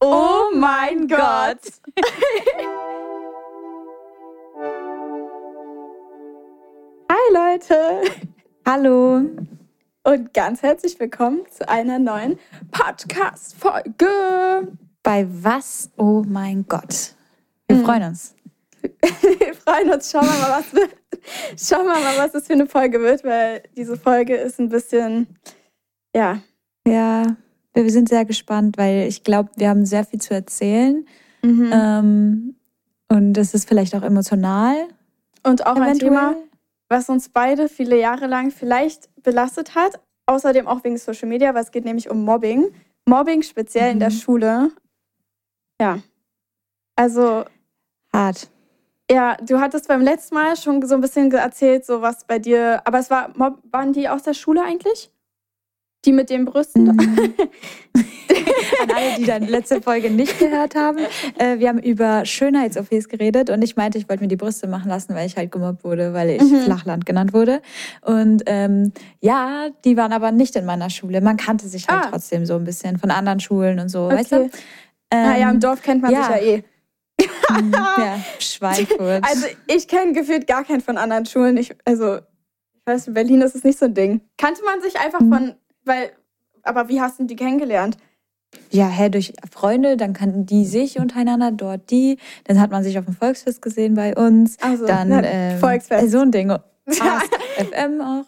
Oh mein Gott. Hi Leute. Hallo. Und ganz herzlich willkommen zu einer neuen Podcast-Folge. Bei was? Oh mein Gott. Wir Mhm. freuen uns. Wir freuen uns. Schauen wir mal, was wird. Schauen wir mal, was das für eine Folge wird, weil diese Folge ist ein bisschen, ja. Ja, wir sind sehr gespannt, weil ich glaube, wir haben sehr viel zu erzählen. Mhm. Ähm, und es ist vielleicht auch emotional. Und auch ein eventuell. Thema, was uns beide viele Jahre lang vielleicht belastet hat. Außerdem auch wegen Social Media, weil es geht nämlich um Mobbing. Mobbing speziell in der Mhm. Schule. Ja. Also, Hart. ja, du hattest beim letzten Mal schon so ein bisschen erzählt, so was bei dir. Aber es war, waren die aus der Schule eigentlich? Die mit den Brüsten? Mhm. An alle, die dann letzte Folge nicht gehört haben. Äh, wir haben über Schönheits-OPs geredet und ich meinte, ich wollte mir die Brüste machen lassen, weil ich halt gemobbt wurde, weil ich Mhm. Flachland genannt wurde. Und ähm, ja, die waren aber nicht in meiner Schule. Man kannte sich halt Ah. trotzdem so ein bisschen von anderen Schulen und so, weißt du? Okay. naja, im Ähm, Dorf kennt man ja. sich ja eh. Mm, Ja, Schweinfurt. Also ich kenne gefühlt gar keinen von anderen Schulen. Ich, also, ich weiß, in Berlin ist es nicht so ein Ding. Kannte man sich einfach Mhm. von, weil, aber wie hast du die kennengelernt? ja, hä, durch Freunde, dann kannten die sich untereinander, dort die. Dann hat man sich auf dem Volksfest gesehen bei uns. Also, Dann na, ähm, Volksfest. äh, so ein Ding. FM auch.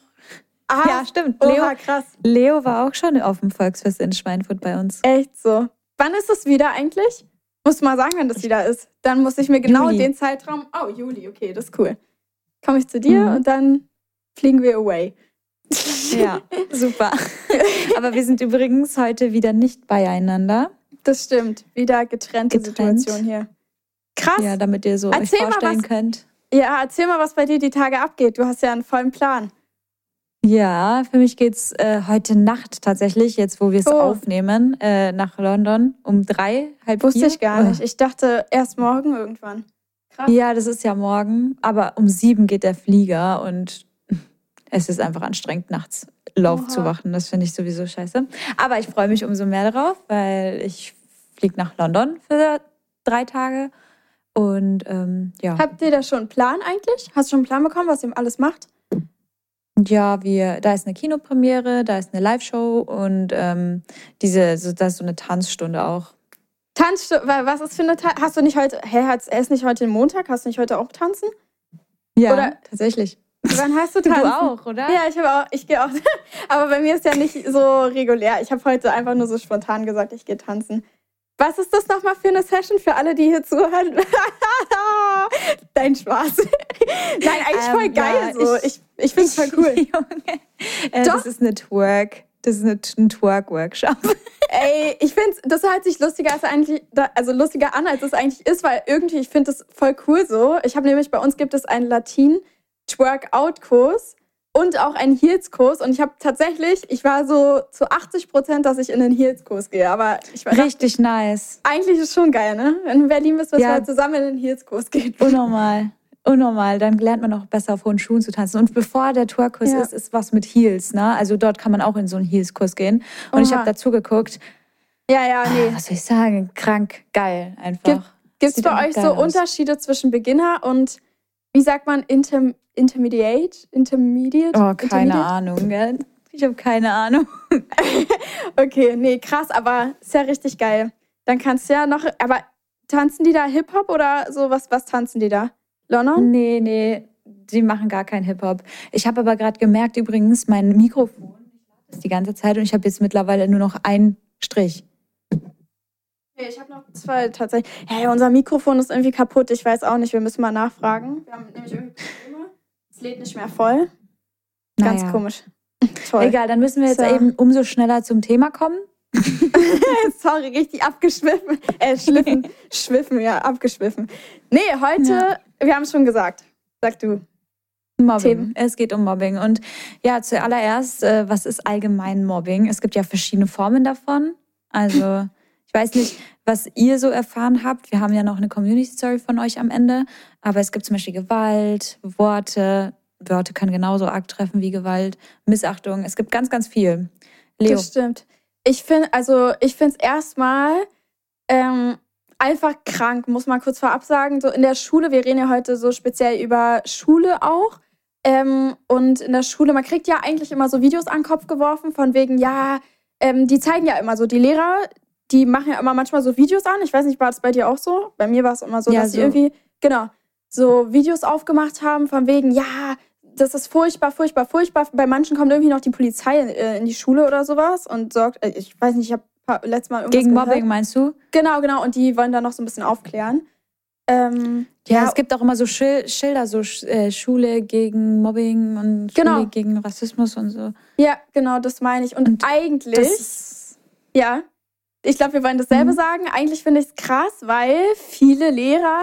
Ah, Ja, stimmt. Leo, Oha, krass. Leo war auch schon auf dem Volksfest in Schweinfurt bei uns. Echt so. Wann ist es wieder eigentlich? Musst du mal sagen, wenn das wieder ist. Dann muss ich mir genau Juli. den Zeitraum. Oh, Juli, okay, das ist cool. Komme ich zu dir Mhm. und dann fliegen wir away. Ja, super. Aber wir sind übrigens heute wieder nicht beieinander. Das stimmt. Wieder getrennte Getrennt. Situation hier. Krass. Ja, damit ihr so Erzähl euch vorstellen was. könnt. Ja, erzähl mal, was bei dir die Tage abgeht. Du hast ja einen vollen Plan. Ja, für mich geht's äh, heute Nacht tatsächlich, jetzt wo wir es Oh. aufnehmen, äh, nach London um drei, halb Wusste vier. ich gar nicht. Ich dachte erst morgen irgendwann. Krass. Ja, das ist ja morgen, aber um sieben geht der Flieger und es ist einfach anstrengend, nachts Lauf Oha. zu wachen. Das finde ich sowieso scheiße. Aber ich freue mich umso mehr darauf, weil ich fliege nach London für drei Tage. Und ähm, ja, Habt ihr da schon einen Plan eigentlich? Hast du schon einen Plan bekommen, was ihr alles macht? ja, wir, da ist eine Kinopremiere, da ist eine Live-Show und ähm, diese, so, da ist so eine Tanzstunde auch. Tanzstunde, was ist für eine Ta Hast du nicht heute, hä, ist nicht heute Montag? Hast du nicht heute auch tanzen? Ja, Oder- tatsächlich. Wann hast du Du tanzen? auch, oder? Ja, ich habe auch, ich gehe auch. Aber bei mir ist ja nicht so regulär. Ich habe heute einfach nur so spontan gesagt, ich gehe tanzen. Was ist das nochmal für eine Session für alle, die hier zuhören? Dein Spaß. Nein, eigentlich Ähm, voll geil ja, so. ich- Ich, ich finde es voll cool. Junge. Äh, das ist eine Twerk. Das ist eine, ein Twerk-Workshop. Ey, ich finde, das hört sich lustiger, als eigentlich, also lustiger an, als es eigentlich ist, weil irgendwie, ich finde das voll cool so. Ich habe nämlich, bei uns gibt es einen Latin-Twerk-Out-Kurs und auch einen Heels-Kurs. Und ich habe tatsächlich, ich war so zu 80 Prozent, dass ich in den Heels-Kurs gehe. Aber ich war Richtig nice. eigentlich ist schon geil, ne? Wenn du in Berlin bist, dass Ja. wir halt zusammen in den Heels-Kurs gehen. Unnormal. Unnormal. Dann lernt man auch besser auf hohen Schuhen zu tanzen. Und bevor der Tourkurs Ja. ist, ist was mit Heels. Ne? Also dort kann man auch in so einen Heels-Kurs gehen. Und ich Oha. habe dazu geguckt. Ja, ja, nee. Was soll ich sagen? Krank, geil einfach. Gibt es bei euch so aus. Unterschiede zwischen Beginner und, wie sagt man, Inter Intermediate? Intermediate? Oh, keine Intermediate? Ahnung. Gell? Ich habe keine Ahnung. Okay, nee, krass, aber ist ja richtig geil. Dann kannst du ja noch, aber tanzen die da Hip-Hop oder so? Was, was tanzen die da? London? Nee, nee, die machen gar keinen Hip-Hop. Ich habe aber gerade gemerkt, übrigens, mein Mikrofon ist die ganze Zeit und ich habe jetzt mittlerweile nur noch einen Strich. Ich habe noch zwei tatsächlich. Hey, unser Mikrofon ist irgendwie kaputt. Ich weiß auch nicht, wir müssen mal nachfragen. Wir haben nämlich irgendwie Probleme. Es lädt nicht mehr voll. Ganz Naja. komisch. Toll. Egal, dann müssen wir jetzt So. eben umso schneller zum Thema kommen. Sorry, richtig abgeschwiffen. Äh, schliffen, schwiffen, ja, abgeschwiffen. Nee, heute, Ja. wir haben es schon gesagt. Sag du. Mobbing. Themen. Es geht um Mobbing. Und ja, zuallererst, äh, was ist allgemein Mobbing? Es gibt ja verschiedene Formen davon. Also, ich weiß nicht, was ihr so erfahren habt. Wir haben ja noch eine Community Story von euch am Ende. Aber es gibt zum Beispiel Gewalt, Worte. Worte können genauso arg treffen wie Gewalt, Missachtung. Es gibt ganz, ganz viel. Leo. Das stimmt. Ich finde, also ich finde es erstmal ähm, einfach krank, muss man kurz vorab sagen. So in der Schule, wir reden ja heute so speziell über Schule auch. Ähm, und in der Schule, man kriegt ja eigentlich immer so Videos an den Kopf geworfen, von wegen, ja, ähm, die zeigen ja immer so, die Lehrer, die machen ja immer manchmal so Videos an. Ich weiß nicht, war das bei dir auch so? Bei mir war es immer so, Ja, dass sie so. irgendwie, genau, so Videos aufgemacht haben, von wegen, ja, das ist furchtbar, furchtbar, furchtbar. Bei manchen kommt irgendwie noch die Polizei äh, in die Schule oder sowas und sorgt, äh, ich weiß nicht, ich habe letztes Mal irgendwas Gegen gehört. Mobbing meinst du? Genau, genau. Und die wollen da noch so ein bisschen aufklären. Ähm, Ja, es gibt auch immer so Schil Schilder, so äh, Schule gegen Mobbing und Schule Genau. gegen Rassismus und so. ja, genau, das meine ich. Und, Und eigentlich, ja, ich glaube, wir wollen dasselbe Mhm. sagen. Eigentlich finde ich es krass, weil viele Lehrer,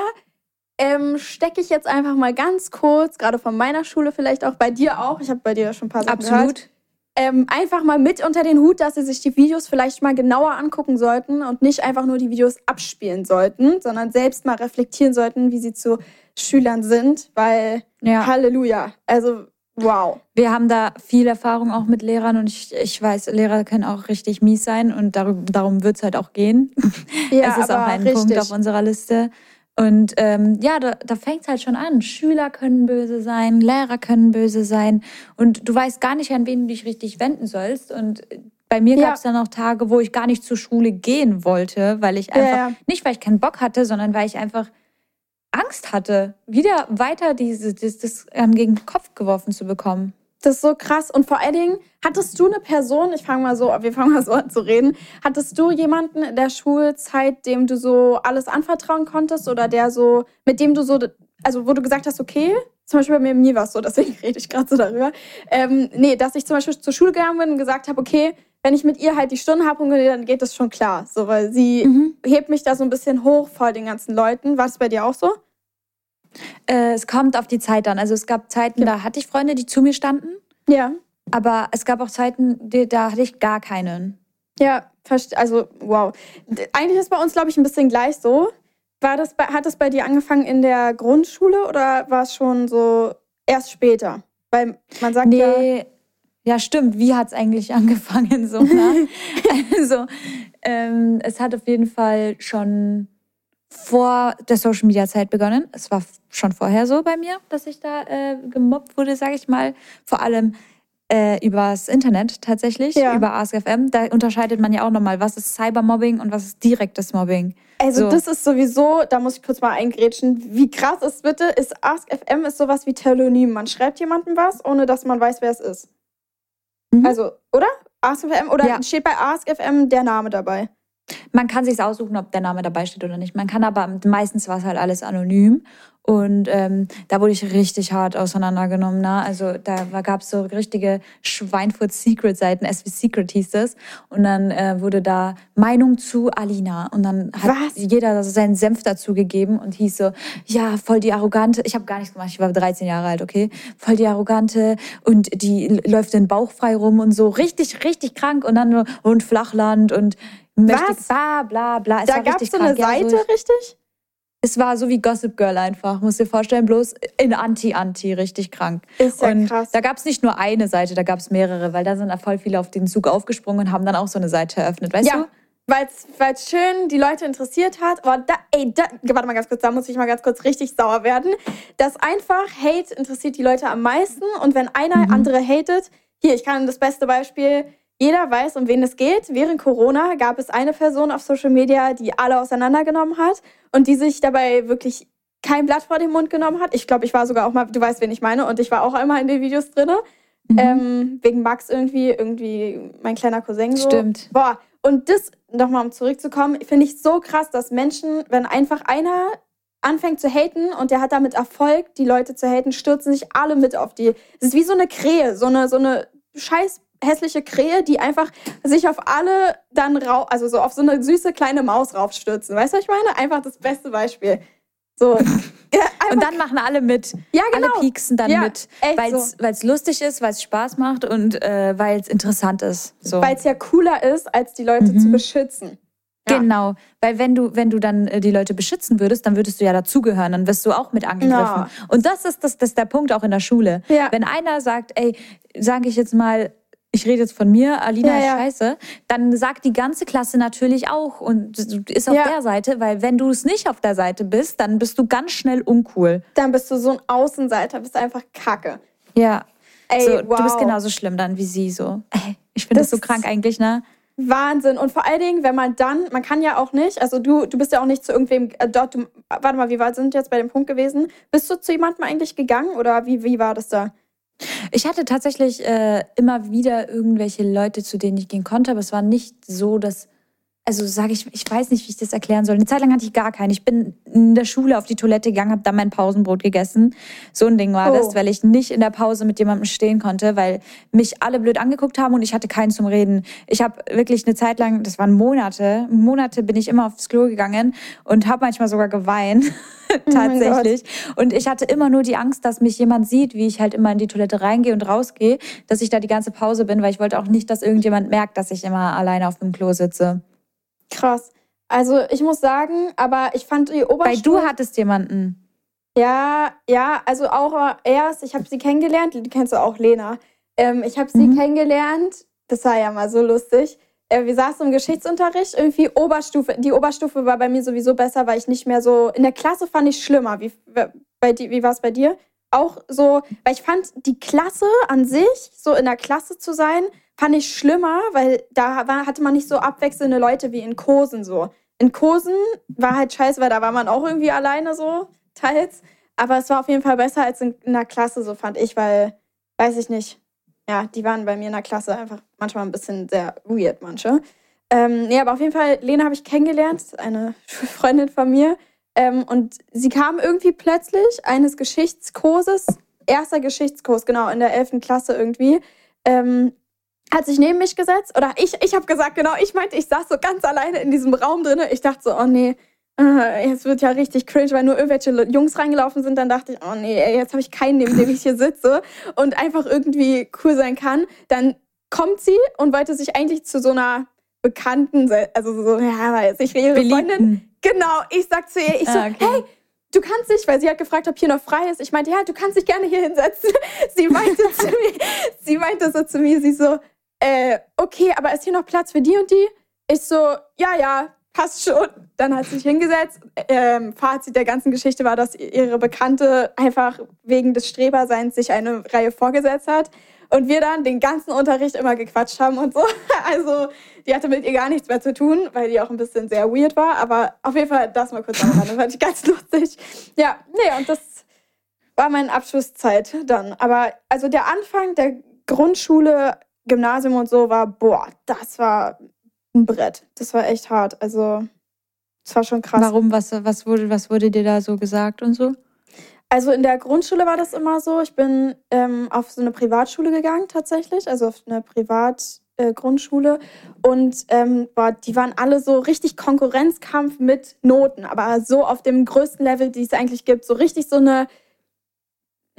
ähm, stecke ich jetzt einfach mal ganz kurz, gerade von meiner Schule vielleicht auch, bei dir auch, ich habe bei dir schon ein paar Sachen gehört, absolut. ähm, einfach mal mit unter den Hut, dass sie sich die Videos vielleicht mal genauer angucken sollten und nicht einfach nur die Videos abspielen sollten, sondern selbst mal reflektieren sollten, wie sie zu Schülern sind, weil Ja. Halleluja, also wow. Wir haben da viel Erfahrung auch mit Lehrern und ich, ich weiß, Lehrer können auch richtig mies sein und darum, darum wird es halt auch gehen. Ja, es ist auch ein richtig. Punkt auf unserer Liste. Und ähm, ja, da, da fängt es halt schon an. Schüler können böse sein, Lehrer können böse sein und du weißt gar nicht, an wen du dich richtig wenden sollst. Und bei mir Ja. gab es dann auch Tage, wo ich gar nicht zur Schule gehen wollte, weil ich einfach, ja. nicht weil ich keinen Bock hatte, sondern weil ich einfach Angst hatte, wieder weiter diese, das, das ähm, gegen den Kopf geworfen zu bekommen. Das ist so krass. Und vor allen Dingen, hattest du eine Person, ich fange mal so, wir fangen mal so an zu reden, hattest du jemanden in der Schulzeit, dem du so alles anvertrauen konntest oder der so, mit dem du so, also wo du gesagt hast, okay, zum Beispiel bei mir, mir war es so, deswegen rede ich gerade so darüber, ähm, nee, dass ich zum Beispiel zur Schule gegangen bin und gesagt habe, okay, wenn ich mit ihr halt die Stunden habe, dann geht das schon klar. So, weil sie Mhm. hebt mich da so ein bisschen hoch vor den ganzen Leuten. War das bei dir auch so? Äh, es kommt auf die Zeit an. Also es gab Zeiten, Ja. da hatte ich Freunde, die zu mir standen, Ja. aber es gab auch Zeiten, die, da hatte ich gar keinen. Ja, also wow. Eigentlich ist bei uns, glaube ich, ein bisschen gleich so. War das bei, hat das bei dir angefangen in der Grundschule oder war es schon so erst später? Weil man sagt ja, Nee, ja, stimmt. Wie hat es eigentlich angefangen? So, ne? also, ähm, es hat auf jeden Fall schon vor der Social Media Zeit begonnen. Es war schon vorher so bei mir, dass ich da äh, gemobbt wurde, sage ich mal. Vor allem äh, übers Internet tatsächlich, Ja. über AskFM. Da unterscheidet man ja auch nochmal, was ist Cybermobbing und was ist direktes Mobbing. also so. das ist sowieso, da muss ich kurz mal eingrätschen, wie krass ist bitte, ist AskFM ist sowas wie Telonym. Man schreibt jemandem was, ohne dass man weiß, wer es ist. Mhm. Also, oder? AskFM oder Ja. steht bei AskFM der Name dabei? Man kann sich aussuchen, ob der Name dabei steht oder nicht. Man kann aber meistens war es halt alles anonym. Und ähm, da wurde ich richtig hart auseinandergenommen. Ne? Also da gab es so richtige Schweinfurt-Secret-Seiten, S wie Secret hieß es. Und dann äh, wurde da Meinung zu Alina. Und dann hat Was? jeder so seinen Senf dazu gegeben und hieß so, ja, voll die Arrogante. Ich habe gar nichts gemacht, ich war 13 Jahre alt, okay? Voll die Arrogante und die läuft den Bauch frei rum und so. Richtig, richtig krank. Und dann nur, und Flachland und möchte Was? bla bla bla. Es da gab es so eine krank. Ja, Seite, so, richtig? Es war so wie Gossip Girl einfach, musst dir vorstellen, bloß in Anti-Anti, richtig krank. Ist ja und krass. da gab es nicht nur eine Seite, da gab es mehrere, weil da sind voll viele auf den Zug aufgesprungen und haben dann auch so eine Seite eröffnet, weißt Ja, du? weil es schön die Leute interessiert hat. Aber da, ey, da, warte mal ganz kurz, da muss ich mal ganz kurz richtig sauer werden. Das einfach Hate interessiert die Leute am meisten. Und wenn einer Mhm. andere hatet, hier, ich kann das beste Beispiel, jeder weiß, um wen es geht. Während Corona gab es eine Person auf Social Media, die alle auseinandergenommen hat und die sich dabei wirklich kein Blatt vor den Mund genommen hat. Ich glaube, ich war sogar auch mal, du weißt, wen ich meine, und ich war auch einmal in den Videos drin. Mhm. Ähm, wegen Max irgendwie, irgendwie mein kleiner Cousin so. Stimmt. Boah, und das, nochmal um zurückzukommen, finde ich so krass, dass Menschen, wenn einfach einer anfängt zu haten und der hat damit Erfolg, die Leute zu haten, stürzen sich alle mit auf die. Es ist wie so eine Krähe, so eine, so eine scheiß hässliche Krähe, die einfach sich auf alle dann rau, also so auf so eine süße kleine Maus raufstürzen. Weißt du, was ich meine? Einfach das beste Beispiel. So. Ja, und dann machen alle mit. Ja, genau. Alle pieksen dann Ja, mit, weil es so. lustig ist, weil es Spaß macht und äh, weil es interessant ist. So. Weil es ja cooler ist, als die Leute Mhm. zu beschützen. Ja. Genau, weil wenn du, wenn du dann äh, die Leute beschützen würdest, dann würdest du ja dazugehören, dann wirst du auch mit angegriffen. Ja. Und das ist, das, das ist der Punkt auch in der Schule. Ja. Wenn einer sagt, ey, sage ich jetzt mal, ich rede jetzt von mir, Alina Ja, ist ja. scheiße, dann sagt die ganze Klasse natürlich auch und ist auf Ja. der Seite, weil wenn du es nicht auf der Seite bist, dann bist du ganz schnell uncool. Dann bist du so ein Außenseiter, bist einfach Kacke. Ja. Ey, so, wow. Du bist genauso schlimm dann wie sie so. Ey, ich finde das, Das so krank eigentlich, ne? Wahnsinn. Und vor allen Dingen, wenn man dann, man kann ja auch nicht, also du, du bist ja auch nicht zu irgendwem, äh, dort, du, warte mal, wie weit sind jetzt bei dem Punkt gewesen? Bist du zu jemandem eigentlich gegangen oder wie, wie war das da? Ich hatte tatsächlich äh, immer wieder irgendwelche Leute, zu denen ich gehen konnte, aber es war nicht so, dass, also sage ich, ich weiß nicht, wie ich das erklären soll. Eine Zeit lang hatte ich gar keinen. Ich bin in der Schule auf die Toilette gegangen, habe dann mein Pausenbrot gegessen. So ein Ding war Oh. das, weil ich nicht in der Pause mit jemandem stehen konnte, weil mich alle blöd angeguckt haben und ich hatte keinen zum Reden. Ich habe wirklich eine Zeit lang, das waren Monate, Monate bin ich immer aufs Klo gegangen und habe manchmal sogar geweint. mein Tatsächlich. Und ich hatte immer nur die Angst, dass mich jemand sieht, wie ich halt immer in die Toilette reingehe und rausgehe, dass ich da die ganze Pause bin, weil ich wollte auch nicht, dass irgendjemand merkt, dass ich immer alleine auf dem Klo sitze. Krass. Also ich muss sagen, aber ich fand die Weil Oberstufe... du hattest jemanden. Ja, ja, also auch erst, ich habe sie kennengelernt, die kennst du auch, Lena. Ähm, ich habe sie Mhm. kennengelernt, das war ja mal so lustig. Äh, wir saßen im Geschichtsunterricht, irgendwie Oberstufe. Die Oberstufe war bei mir sowieso besser, weil ich nicht mehr so. In der Klasse fand ich schlimmer. Wie, bei, wie war es bei dir? Auch so, weil ich fand die Klasse an sich, so in der Klasse zu sein, fand ich schlimmer, weil da war, hatte man nicht so abwechselnde Leute wie in Kursen so. In Kursen war halt scheiße, weil da war man auch irgendwie alleine so, teils. Aber es war auf jeden Fall besser als in, in der Klasse, so fand ich, weil, weiß ich nicht. Ja, die waren bei mir in der Klasse einfach manchmal ein bisschen sehr weird, manche. Ähm, nee, aber auf jeden Fall, Lena habe ich kennengelernt, eine Freundin von mir. Ähm, und sie kam irgendwie plötzlich eines Geschichtskurses, erster Geschichtskurs, genau, in der 11. Klasse irgendwie, ähm, hat sich neben mich gesetzt. Oder ich, ich habe gesagt, genau, ich meinte, ich saß so ganz alleine in diesem Raum drin. Ich dachte so, oh nee, äh, jetzt wird ja richtig cringe, weil nur irgendwelche Jungs reingelaufen sind. Dann dachte ich, oh nee, jetzt habe ich keinen, neben dem ich hier sitze und einfach irgendwie cool sein kann. Dann kommt sie und wollte sich eigentlich zu so einer Bekannten, also so, ja, weiß ich, ihre Freundin. Genau, ich sag zu ihr, ich so, Ah, okay. hey, du kannst dich, weil sie hat gefragt, ob hier noch frei ist. Ich meinte, ja, du kannst dich gerne hier hinsetzen. Sie meinte zu mir, sie meinte so zu mir, sie so, äh, okay, aber ist hier noch Platz für die und die? Ich so, ja, ja, passt schon. Dann hat sie sich hingesetzt. Ähm, Fazit der ganzen Geschichte war, dass ihre Bekannte einfach wegen des Streberseins sich eine Reihe vorgesetzt hat. Und wir dann den ganzen Unterricht immer gequatscht haben und so. Also, die hatte mit ihr gar nichts mehr zu tun, weil die auch ein bisschen sehr weird war. Aber auf jeden Fall das mal kurz am Rande. Fand ich ganz lustig. Ja, nee, und das war meine Abschlusszeit dann. Aber also der Anfang der Grundschule, Gymnasium und so war, boah, das war ein Brett. Das war echt hart. Also, das war schon krass. Warum? Was, was, wurde, was wurde dir da so gesagt und so? Also in der Grundschule war das immer so. Ich bin ähm, auf so eine Privatschule gegangen tatsächlich, also auf eine Privatgrundschule. Äh, und ähm, boah, die waren alle so richtig Konkurrenzkampf mit Noten, aber so auf dem größten Level, die es eigentlich gibt. So richtig so eine,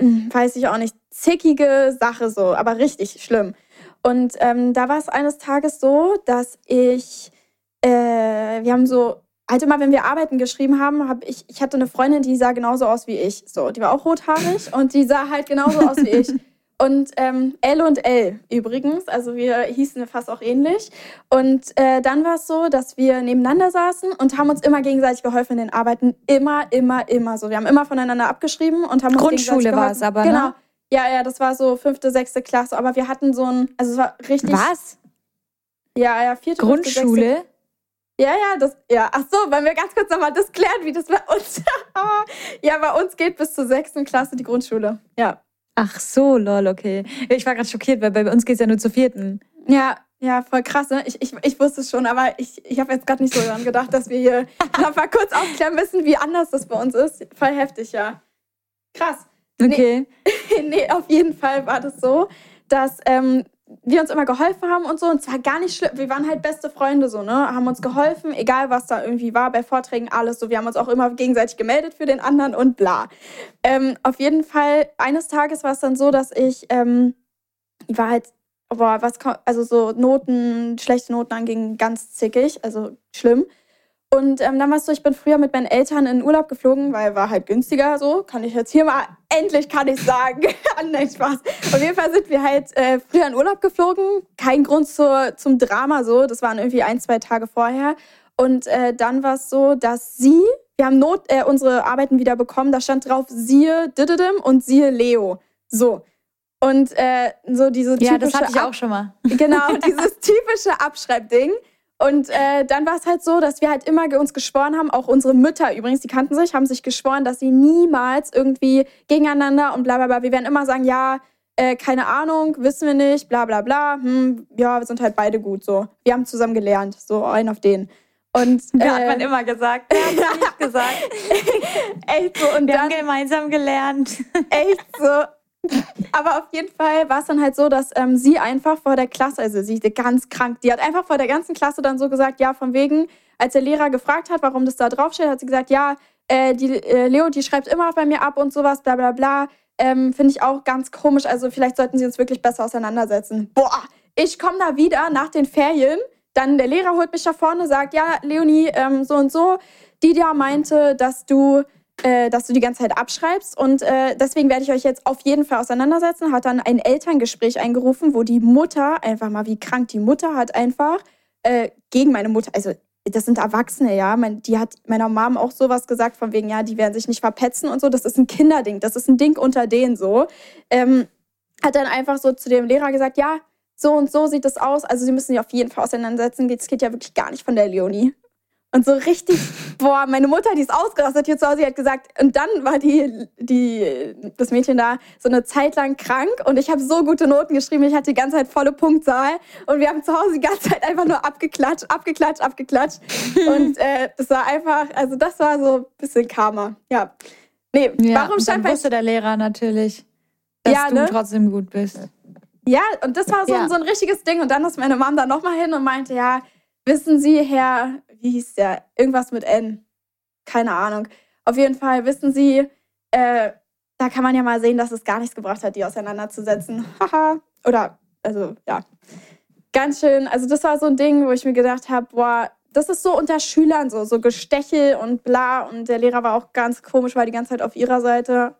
hm, weiß ich auch nicht, zickige Sache so, aber richtig schlimm. Und ähm, da war es eines Tages so, dass ich, äh, wir haben so halt immer, wenn wir Arbeiten geschrieben haben, habe ich, ich hatte eine Freundin, die sah genauso aus wie ich. So, die war auch rothaarig und die sah halt genauso aus wie ich. Und ähm, L und L übrigens, also wir hießen fast auch ähnlich. Und äh, dann war es so, dass wir nebeneinander saßen und haben uns immer gegenseitig geholfen in den Arbeiten. Immer, immer, immer so. Wir haben immer voneinander abgeschrieben und haben uns Grundschule war es aber, ne? Ja, ja, das war so fünfte, sechste Klasse. Aber wir hatten so ein, also es war richtig. Was? Ja, ja, vierte, fünfte, Grundschule? ja, ja, das, ja, ach so, wollen wir ganz kurz nochmal das klären, wie das bei uns, ja, bei uns geht bis zur sechsten Klasse die Grundschule, ja. Ach so, lol, okay. Ich war gerade schockiert, weil bei uns geht es ja nur zur vierten. Ja, Ja, voll krass, ne? Ich, ich, ich wusste es schon, aber ich, ich habe jetzt gerade nicht so daran gedacht, dass wir hier noch mal kurz aufklären müssen, wie anders das bei uns ist. Voll heftig, ja. Krass. Okay. Nee, nee auf jeden Fall war das so, dass ähm, wir uns immer geholfen haben und so. Und zwar gar nicht schlimm. Wir waren halt beste Freunde so, ne? Haben uns geholfen, egal was da irgendwie war, bei Vorträgen, alles so. Wir haben uns auch immer gegenseitig gemeldet für den anderen und bla. Ähm, auf jeden Fall, eines Tages war es dann so, dass ich, ähm, war halt, boah, was, also so Noten, schlechte Noten anging, ganz zickig, also schlimm. Und ähm, dann war es so, ich bin früher mit meinen Eltern in Urlaub geflogen, weil war halt günstiger so. Kann ich jetzt hier mal, endlich kann ich sagen. Nein, Spaß. Auf jeden Fall sind wir halt äh, früher in Urlaub geflogen. Kein Grund zur, zum Drama so. Das waren irgendwie ein, zwei Tage vorher. Und äh, dann war es so, dass sie, wir haben Not, äh, unsere Arbeiten wieder bekommen. Da stand drauf, siehe Dididim und siehe Leo. So. Und äh, so diese typische... Ja, das hatte ich auch schon mal. Genau, dieses typische Abschreibding. Und äh, dann war es halt so, dass wir halt immer uns geschworen haben, auch unsere Mütter übrigens, die kannten sich, haben sich geschworen, dass sie niemals irgendwie gegeneinander und bla bla bla. Wir werden immer sagen, ja, äh, keine Ahnung, wissen wir nicht, bla bla bla. Hm, ja, wir sind halt beide gut so. Wir haben zusammen gelernt, so ein auf den. Und, äh, ja, hat man immer gesagt. Ja, nicht gesagt. echt so. Und wir dann, haben gemeinsam gelernt. echt so. Aber auf jeden Fall war es dann halt so, dass ähm, sie einfach vor der Klasse, also sie ist ganz krank, die hat einfach vor der ganzen Klasse dann so gesagt, ja, von wegen, als der Lehrer gefragt hat, warum das da draufsteht, hat sie gesagt, ja, äh, die äh, Leo, die schreibt immer bei mir ab und sowas, bla bla bla. Ähm, Finde ich auch ganz komisch. Also vielleicht sollten sie uns wirklich besser auseinandersetzen. Boah, ich komme da wieder nach den Ferien. Dann der Lehrer holt mich da vorne, sagt, ja, Leonie, ähm, so und so. Die da meinte, dass du äh, dass du die ganze Zeit abschreibst. Und äh, deswegen werde ich euch jetzt auf jeden Fall auseinandersetzen. Hat dann ein Elterngespräch eingerufen, wo die Mutter, einfach mal wie krank die Mutter hat, einfach äh, gegen meine Mutter, also das sind Erwachsene, ja. Mein, die hat meiner Mom auch sowas gesagt, von wegen, ja, die werden sich nicht verpetzen und so. Das ist ein Kinderding, das ist ein Ding unter denen so. Ähm, hat dann einfach so zu dem Lehrer gesagt, ja, so und so sieht das aus. Also sie müssen sich auf jeden Fall auseinandersetzen. Das geht ja wirklich gar nicht von der Leonie. Und so richtig, boah, meine Mutter, die ist ausgerastet hier zu Hause, die hat gesagt, und dann war die, die, das Mädchen da so eine Zeit lang krank und ich habe so gute Noten geschrieben, ich hatte die ganze Zeit volle Punktzahl und wir haben zu Hause die ganze Zeit einfach nur abgeklatscht, abgeklatscht, abgeklatscht. und äh, das war einfach, also das war so ein bisschen Karma, ja. Nee, ja, warum stand bei... wusste der Lehrer natürlich, dass ja, du ne? trotzdem gut bist. Ja, und das war so, ja. so ein richtiges Ding und dann ist meine Mom da nochmal hin und meinte, ja, wissen Sie, Herr wie hieß der? Irgendwas mit N. Keine Ahnung. Auf jeden Fall wissen Sie, äh, da kann man ja mal sehen, dass es gar nichts gebracht hat, die auseinanderzusetzen. Haha. Oder, also, ja. Ganz schön. Also, das war so ein Ding, wo ich mir gedacht habe, boah, das ist so unter Schülern so, so Gestechel und bla. Und der Lehrer war auch ganz komisch, war die ganze Zeit auf ihrer Seite.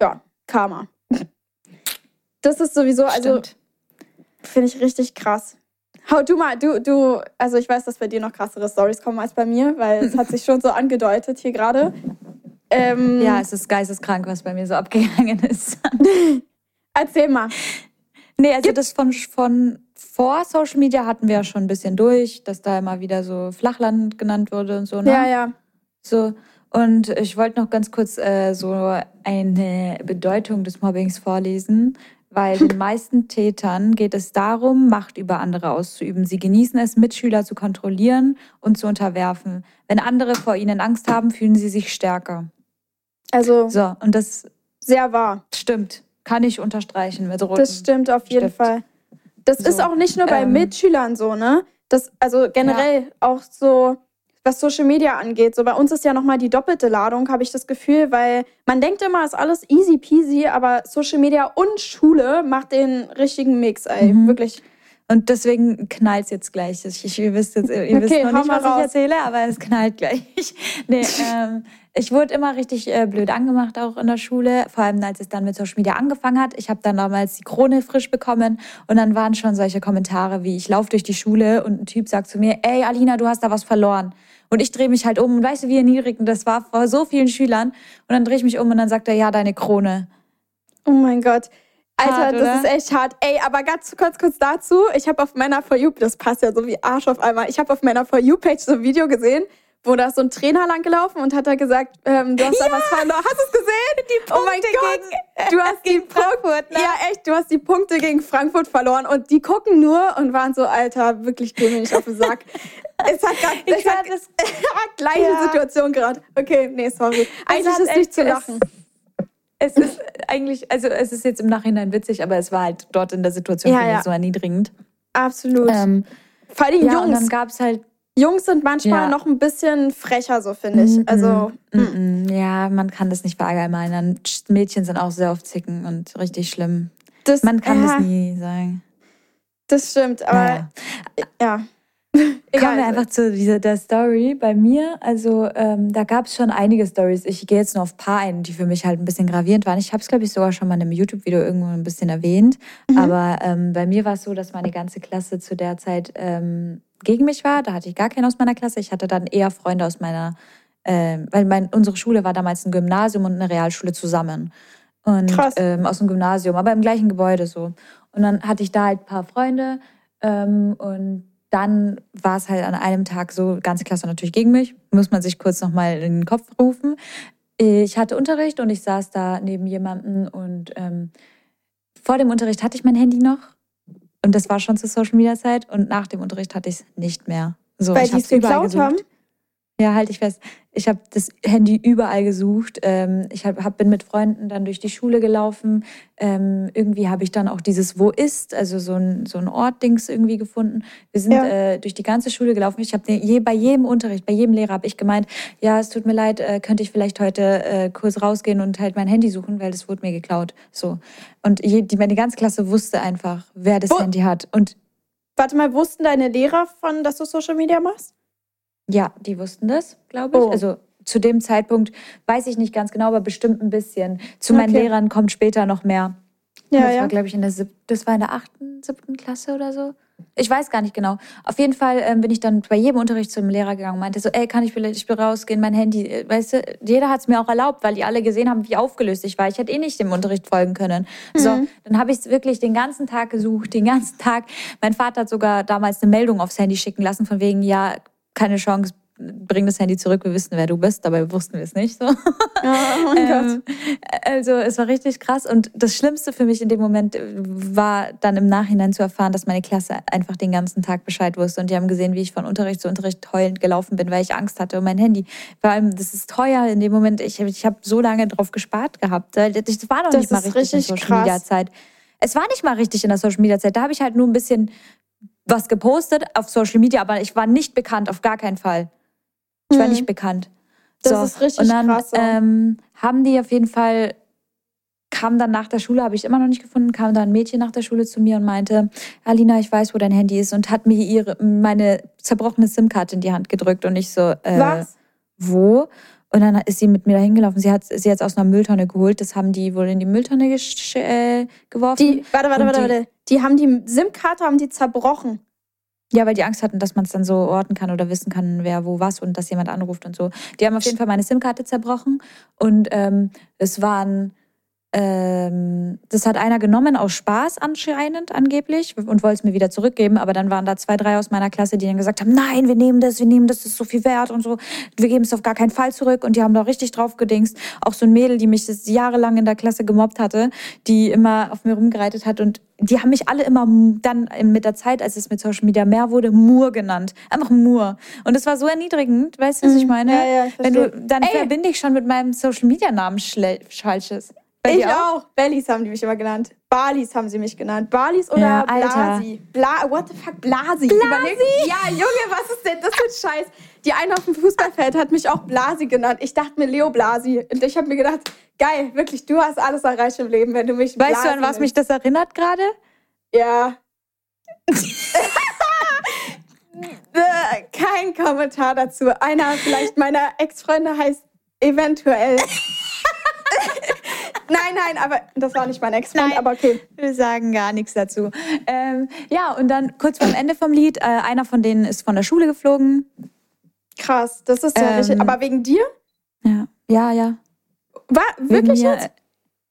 Ja, Karma. Das ist sowieso, also, finde ich richtig krass. Hau du mal, du, du, also ich weiß, dass bei dir noch krassere Stories kommen als bei mir, weil es hat sich schon so angedeutet hier gerade. Ähm, ja, es ist geisteskrank, was bei mir so abgegangen ist. Erzähl mal. Nee, also Gibt das von, von vor Social Media hatten wir ja schon ein bisschen durch, dass da immer wieder so Flachland genannt wurde und so. Ne? Ja, ja. So. Und ich wollte noch ganz kurz äh, so eine Bedeutung des Mobbings vorlesen, weil den meisten Tätern geht es darum, Macht über andere auszuüben. Sie genießen es, Mitschüler zu kontrollieren und zu unterwerfen. Wenn andere vor ihnen Angst haben, fühlen sie sich stärker. Also. So, und das. Sehr wahr. Stimmt. Kann ich unterstreichen mit rotem Das stimmt auf jeden Stift. Fall. Das so. ist auch nicht nur bei ähm, Mitschülern so, ne? Das, also generell ja. auch so was Social Media angeht. So bei uns ist ja nochmal die doppelte Ladung, habe ich das Gefühl, weil man denkt immer, ist alles easy peasy, aber Social Media und Schule macht den richtigen Mix, ey. Mhm. Wirklich. Und deswegen knallt es jetzt gleich. Ich, ich, ihr wisst jetzt, ihr okay, wisst noch nicht, was raus. ich erzähle, aber es knallt gleich. nee, ähm, ich wurde immer richtig äh, blöd angemacht, auch in der Schule. Vor allem, als es dann mit Social Media angefangen hat. Ich habe dann damals die Krone frisch bekommen und dann waren schon solche Kommentare wie, ich laufe durch die Schule und ein Typ sagt zu mir, ey Alina, du hast da was verloren. Und ich drehe mich halt um und weißt du, wie erniedrigend das war vor so vielen Schülern. Und dann drehe ich mich um und dann sagt er, ja, deine Krone. Oh mein Gott. Alter, hart, das ist echt hart. Ey, aber ganz kurz, kurz dazu. Ich habe auf meiner For You, das passt ja so wie Arsch auf einmal. Ich habe auf meiner For You-Page so ein Video gesehen, wo da so ein Trainer lang gelaufen und hat da gesagt, ähm, du hast da was verloren. Hast du es gesehen? Die oh mein Gott. du hast die Frankfurt, ne? Ja, echt, du hast die Punkte gegen Frankfurt verloren und die gucken nur und waren so, Alter, wirklich geh mir nicht auf den Sack. es hat gerade es hat, das, gleiche ja. Situation gerade. Okay, nee, sorry. Eigentlich ist es nicht zu lachen. Es, es ist eigentlich, also es ist jetzt im Nachhinein witzig, aber es war halt dort in der Situation ja, ja. so erniedrigend. Absolut. Ähm, Vor allem ja, Jungs. Und dann gab es halt Jungs sind manchmal ja. noch ein bisschen frecher, so finde ich. Also mm -mm. ja, man kann das nicht verallgemeinern. Mädchen sind auch sehr oft zicken und richtig schlimm. Das, man kann ja. das nie sagen. Das stimmt, aber ja. Kommen wir einfach zu dieser der Story bei mir. Also ähm, da gab es schon einige Stories. Ich gehe jetzt nur auf ein paar ein, die für mich halt ein bisschen gravierend waren. Ich habe es, glaube ich, sogar schon mal in einem YouTube-Video irgendwo ein bisschen erwähnt. Mhm. Aber ähm, bei mir war es so, dass meine ganze Klasse zu der Zeit ähm, gegen mich war. Da hatte ich gar keinen aus meiner Klasse. Ich hatte dann eher Freunde aus meiner, äh, weil mein, unsere Schule war damals ein Gymnasium und eine Realschule zusammen. Und Krass. Ähm, aus dem Gymnasium, aber im gleichen Gebäude so. Und dann hatte ich da halt ein paar Freunde ähm, und dann war es halt an einem Tag so, ganze Klasse natürlich gegen mich, muss man sich kurz nochmal in den Kopf rufen. Ich hatte Unterricht und ich saß da neben jemandem und ähm, vor dem Unterricht hatte ich mein Handy noch und das war schon zur Social Media Zeit und nach dem Unterricht hatte ich es nicht mehr. So, Weil die es geklaut haben? Ja, halte ich fest. Ich habe das Handy überall gesucht. Ähm, ich hab, hab, bin mit Freunden dann durch die Schule gelaufen. Ähm, irgendwie habe ich dann auch dieses Wo ist, also so ein, so ein Ort-Dings irgendwie gefunden. Wir sind ja. äh, durch die ganze Schule gelaufen. Ich habe je, bei jedem Unterricht, bei jedem Lehrer habe ich gemeint, ja, es tut mir leid, äh, könnte ich vielleicht heute äh, kurz rausgehen und halt mein Handy suchen, weil das wurde mir geklaut. So. Und je, die, meine ganze Klasse wusste einfach, wer das Wo? Handy hat. Und Warte mal, wussten deine Lehrer von, dass du Social Media machst? Ja, die wussten das, glaube ich. Oh. Also zu dem Zeitpunkt weiß ich nicht ganz genau, aber bestimmt ein bisschen. Zu meinen okay. Lehrern kommt später noch mehr. Ja, das ja. war, glaube ich, in der sieb das war in der achten, siebten Klasse oder so. Ich weiß gar nicht genau. Auf jeden Fall ähm, bin ich dann bei jedem Unterricht zum Lehrer gegangen und meinte so, ey, kann ich vielleicht ich will rausgehen, mein Handy, äh, weißt du, jeder hat es mir auch erlaubt, weil die alle gesehen haben, wie aufgelöst ich war. Ich hätte eh nicht dem Unterricht folgen können. Mhm. So, dann habe ich es wirklich den ganzen Tag gesucht, den ganzen Tag. Mein Vater hat sogar damals eine Meldung aufs Handy schicken lassen, von wegen, ja, keine Chance, bring das Handy zurück, wir wissen, wer du bist, dabei wussten wir es nicht. So. Oh mein ähm, Gott. Also es war richtig krass und das Schlimmste für mich in dem Moment war dann im Nachhinein zu erfahren, dass meine Klasse einfach den ganzen Tag Bescheid wusste und die haben gesehen, wie ich von Unterricht zu Unterricht heulend gelaufen bin, weil ich Angst hatte um mein Handy. Vor allem, das ist teuer in dem Moment. Ich, ich habe so lange drauf gespart gehabt. Das war noch das nicht mal richtig, richtig in Social. Media Zeit. Es war nicht mal richtig in der Social Media Zeit. Da habe ich halt nur ein bisschen was gepostet auf Social Media, aber ich war nicht bekannt, auf gar keinen Fall. Ich war hm. nicht bekannt. Das so. ist richtig Und dann krass. Ähm, haben die auf jeden Fall, kam dann nach der Schule, habe ich immer noch nicht gefunden, kam dann ein Mädchen nach der Schule zu mir und meinte, Alina, ich weiß, wo dein Handy ist und hat mir ihre, meine zerbrochene SIM-Karte in die Hand gedrückt und ich so, äh, Was? wo? Und dann ist sie mit mir da hingelaufen. Sie hat sie jetzt aus einer Mülltonne geholt. Das haben die wohl in die Mülltonne äh, geworfen. Die, warte, warte, warte, warte. Die haben die SIM-Karte haben die zerbrochen. Ja, weil die Angst hatten, dass man es dann so orten kann oder wissen kann, wer wo was und dass jemand anruft und so. Die haben auf jeden Fall meine SIM-Karte zerbrochen und ähm, es waren ähm, das hat einer genommen aus Spaß anscheinend angeblich und wollte es mir wieder zurückgeben, aber dann waren da zwei, drei aus meiner Klasse, die dann gesagt haben, nein, wir nehmen das, wir nehmen das, das ist so viel wert und so, wir geben es auf gar keinen Fall zurück und die haben da richtig drauf gedingst. Auch so ein Mädel, die mich jahrelang in der Klasse gemobbt hatte, die immer auf mir rumgereitet hat und die haben mich alle immer dann mit der Zeit, als es mit Social Media mehr wurde, Mur genannt. Einfach Mur. Und es war so erniedrigend, weißt du, was ich mhm. meine? Ja, ja, ich Wenn du, dann Ey. verbinde ich schon mit meinem Social Media Namen Falsches. Bei ich auch? auch. Bellies haben die mich immer genannt. Balis haben sie mich genannt. Balis oder ja, Blasi? Bla what the fuck? Blasi? Blasi? Ja, Junge, was ist denn das für ein Scheiß? Die eine auf dem Fußballfeld hat mich auch Blasi genannt. Ich dachte mir Leo Blasi. Und ich habe mir gedacht, geil, wirklich, du hast alles erreicht im Leben, wenn du mich Weißt Blasi du, an was mich das erinnert gerade? Ja. Kein Kommentar dazu. Einer vielleicht meiner Ex-Freunde heißt eventuell nein, nein, aber das war nicht mein Ex-Freund, aber okay. Wir sagen gar nichts dazu. Ähm, ja, und dann kurz vor dem Ende vom Lied, äh, einer von denen ist von der Schule geflogen. Krass, das ist ja ähm, richtig. Aber wegen dir? Ja, ja, ja. War wirklich mir, jetzt?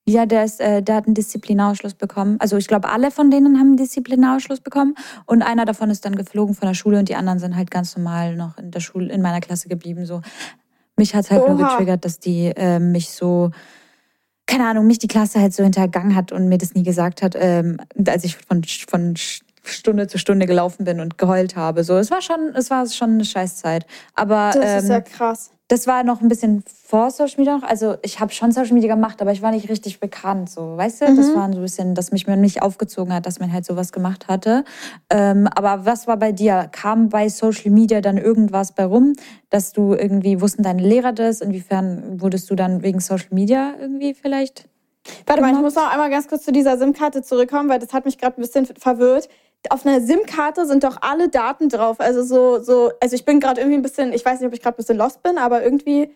Ja, der, ist, äh, der hat einen Disziplinarausschluss bekommen. Also ich glaube, alle von denen haben einen Disziplinarausschluss bekommen. Und einer davon ist dann geflogen von der Schule und die anderen sind halt ganz normal noch in der Schule, in meiner Klasse geblieben. So. Mich hat halt nur Oha. getriggert, dass die äh, mich so, keine Ahnung, mich die Klasse halt so hintergangen hat und mir das nie gesagt hat, ähm, als ich von, von Stunde zu Stunde gelaufen bin und geheult habe. So, es war schon, es war schon eine Scheißzeit. Aber Das ähm, ist ja krass. Das war noch ein bisschen vor Social Media. noch. Also ich habe schon Social Media gemacht, aber ich war nicht richtig bekannt. So, weißt du, das Mhm. war so ein bisschen, dass mich mir nicht aufgezogen hat, dass man halt sowas gemacht hatte. Ähm, aber was war bei dir? Kam bei Social Media dann irgendwas bei rum, dass du irgendwie wussten deine Lehrer das? Inwiefern wurdest du dann wegen Social Media irgendwie vielleicht? Warte mal, ich gemacht? muss noch einmal ganz kurz zu dieser SIM-Karte zurückkommen, weil das hat mich gerade ein bisschen verwirrt. Auf einer SIM-Karte sind doch alle Daten drauf. Also so, so, also ich bin gerade irgendwie ein bisschen, ich weiß nicht, ob ich gerade ein bisschen lost bin, aber irgendwie,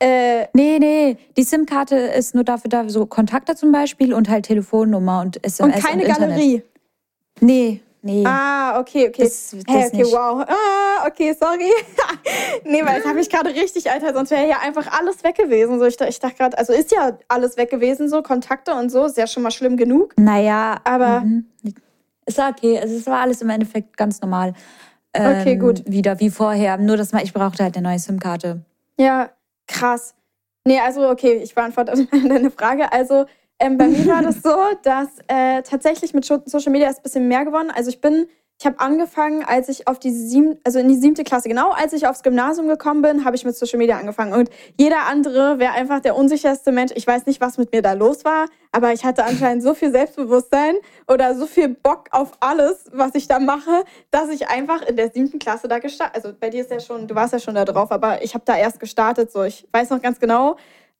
äh, Nee, nee, die SIM-Karte ist nur dafür da, so Kontakte zum Beispiel und halt Telefonnummer und SMS und keine Internet. Galerie. Nee, nee. Ah, okay, okay. Das- das okay, nicht. wow. Ah, okay, sorry. nee, weil das habe ich gerade richtig, Alter, sonst wäre ja einfach alles weg gewesen. So, ich, ich dachte gerade, also ist ja alles weg gewesen, so Kontakte und so, ist ja schon mal schlimm genug. Naja, Aber- mhm. Es war okay. Also es war alles im Endeffekt ganz normal. Okay, Ähm, gut. Wieder wie vorher. Nur, dass man, ich brauchte halt eine neue SIM-Karte. Ja, krass. Nee, also okay, ich beantworte deine Frage. Also ähm, bei mir war das so, dass äh, tatsächlich mit Social Media ist ein bisschen mehr geworden. Also ich bin, ich habe angefangen, als ich auf die sieben, also in die siebte Klasse, genau als ich aufs Gymnasium gekommen bin, habe ich mit Social Media angefangen. Und jeder andere wäre einfach der unsicherste Mensch. Ich weiß nicht, was mit mir da los war, aber ich hatte anscheinend so viel Selbstbewusstsein oder so viel Bock auf alles, was ich da mache, dass ich einfach in der siebten Klasse da gestartet. Also bei dir ist ja schon, du warst ja schon da drauf, aber ich habe da erst gestartet. So, ich weiß noch ganz genau,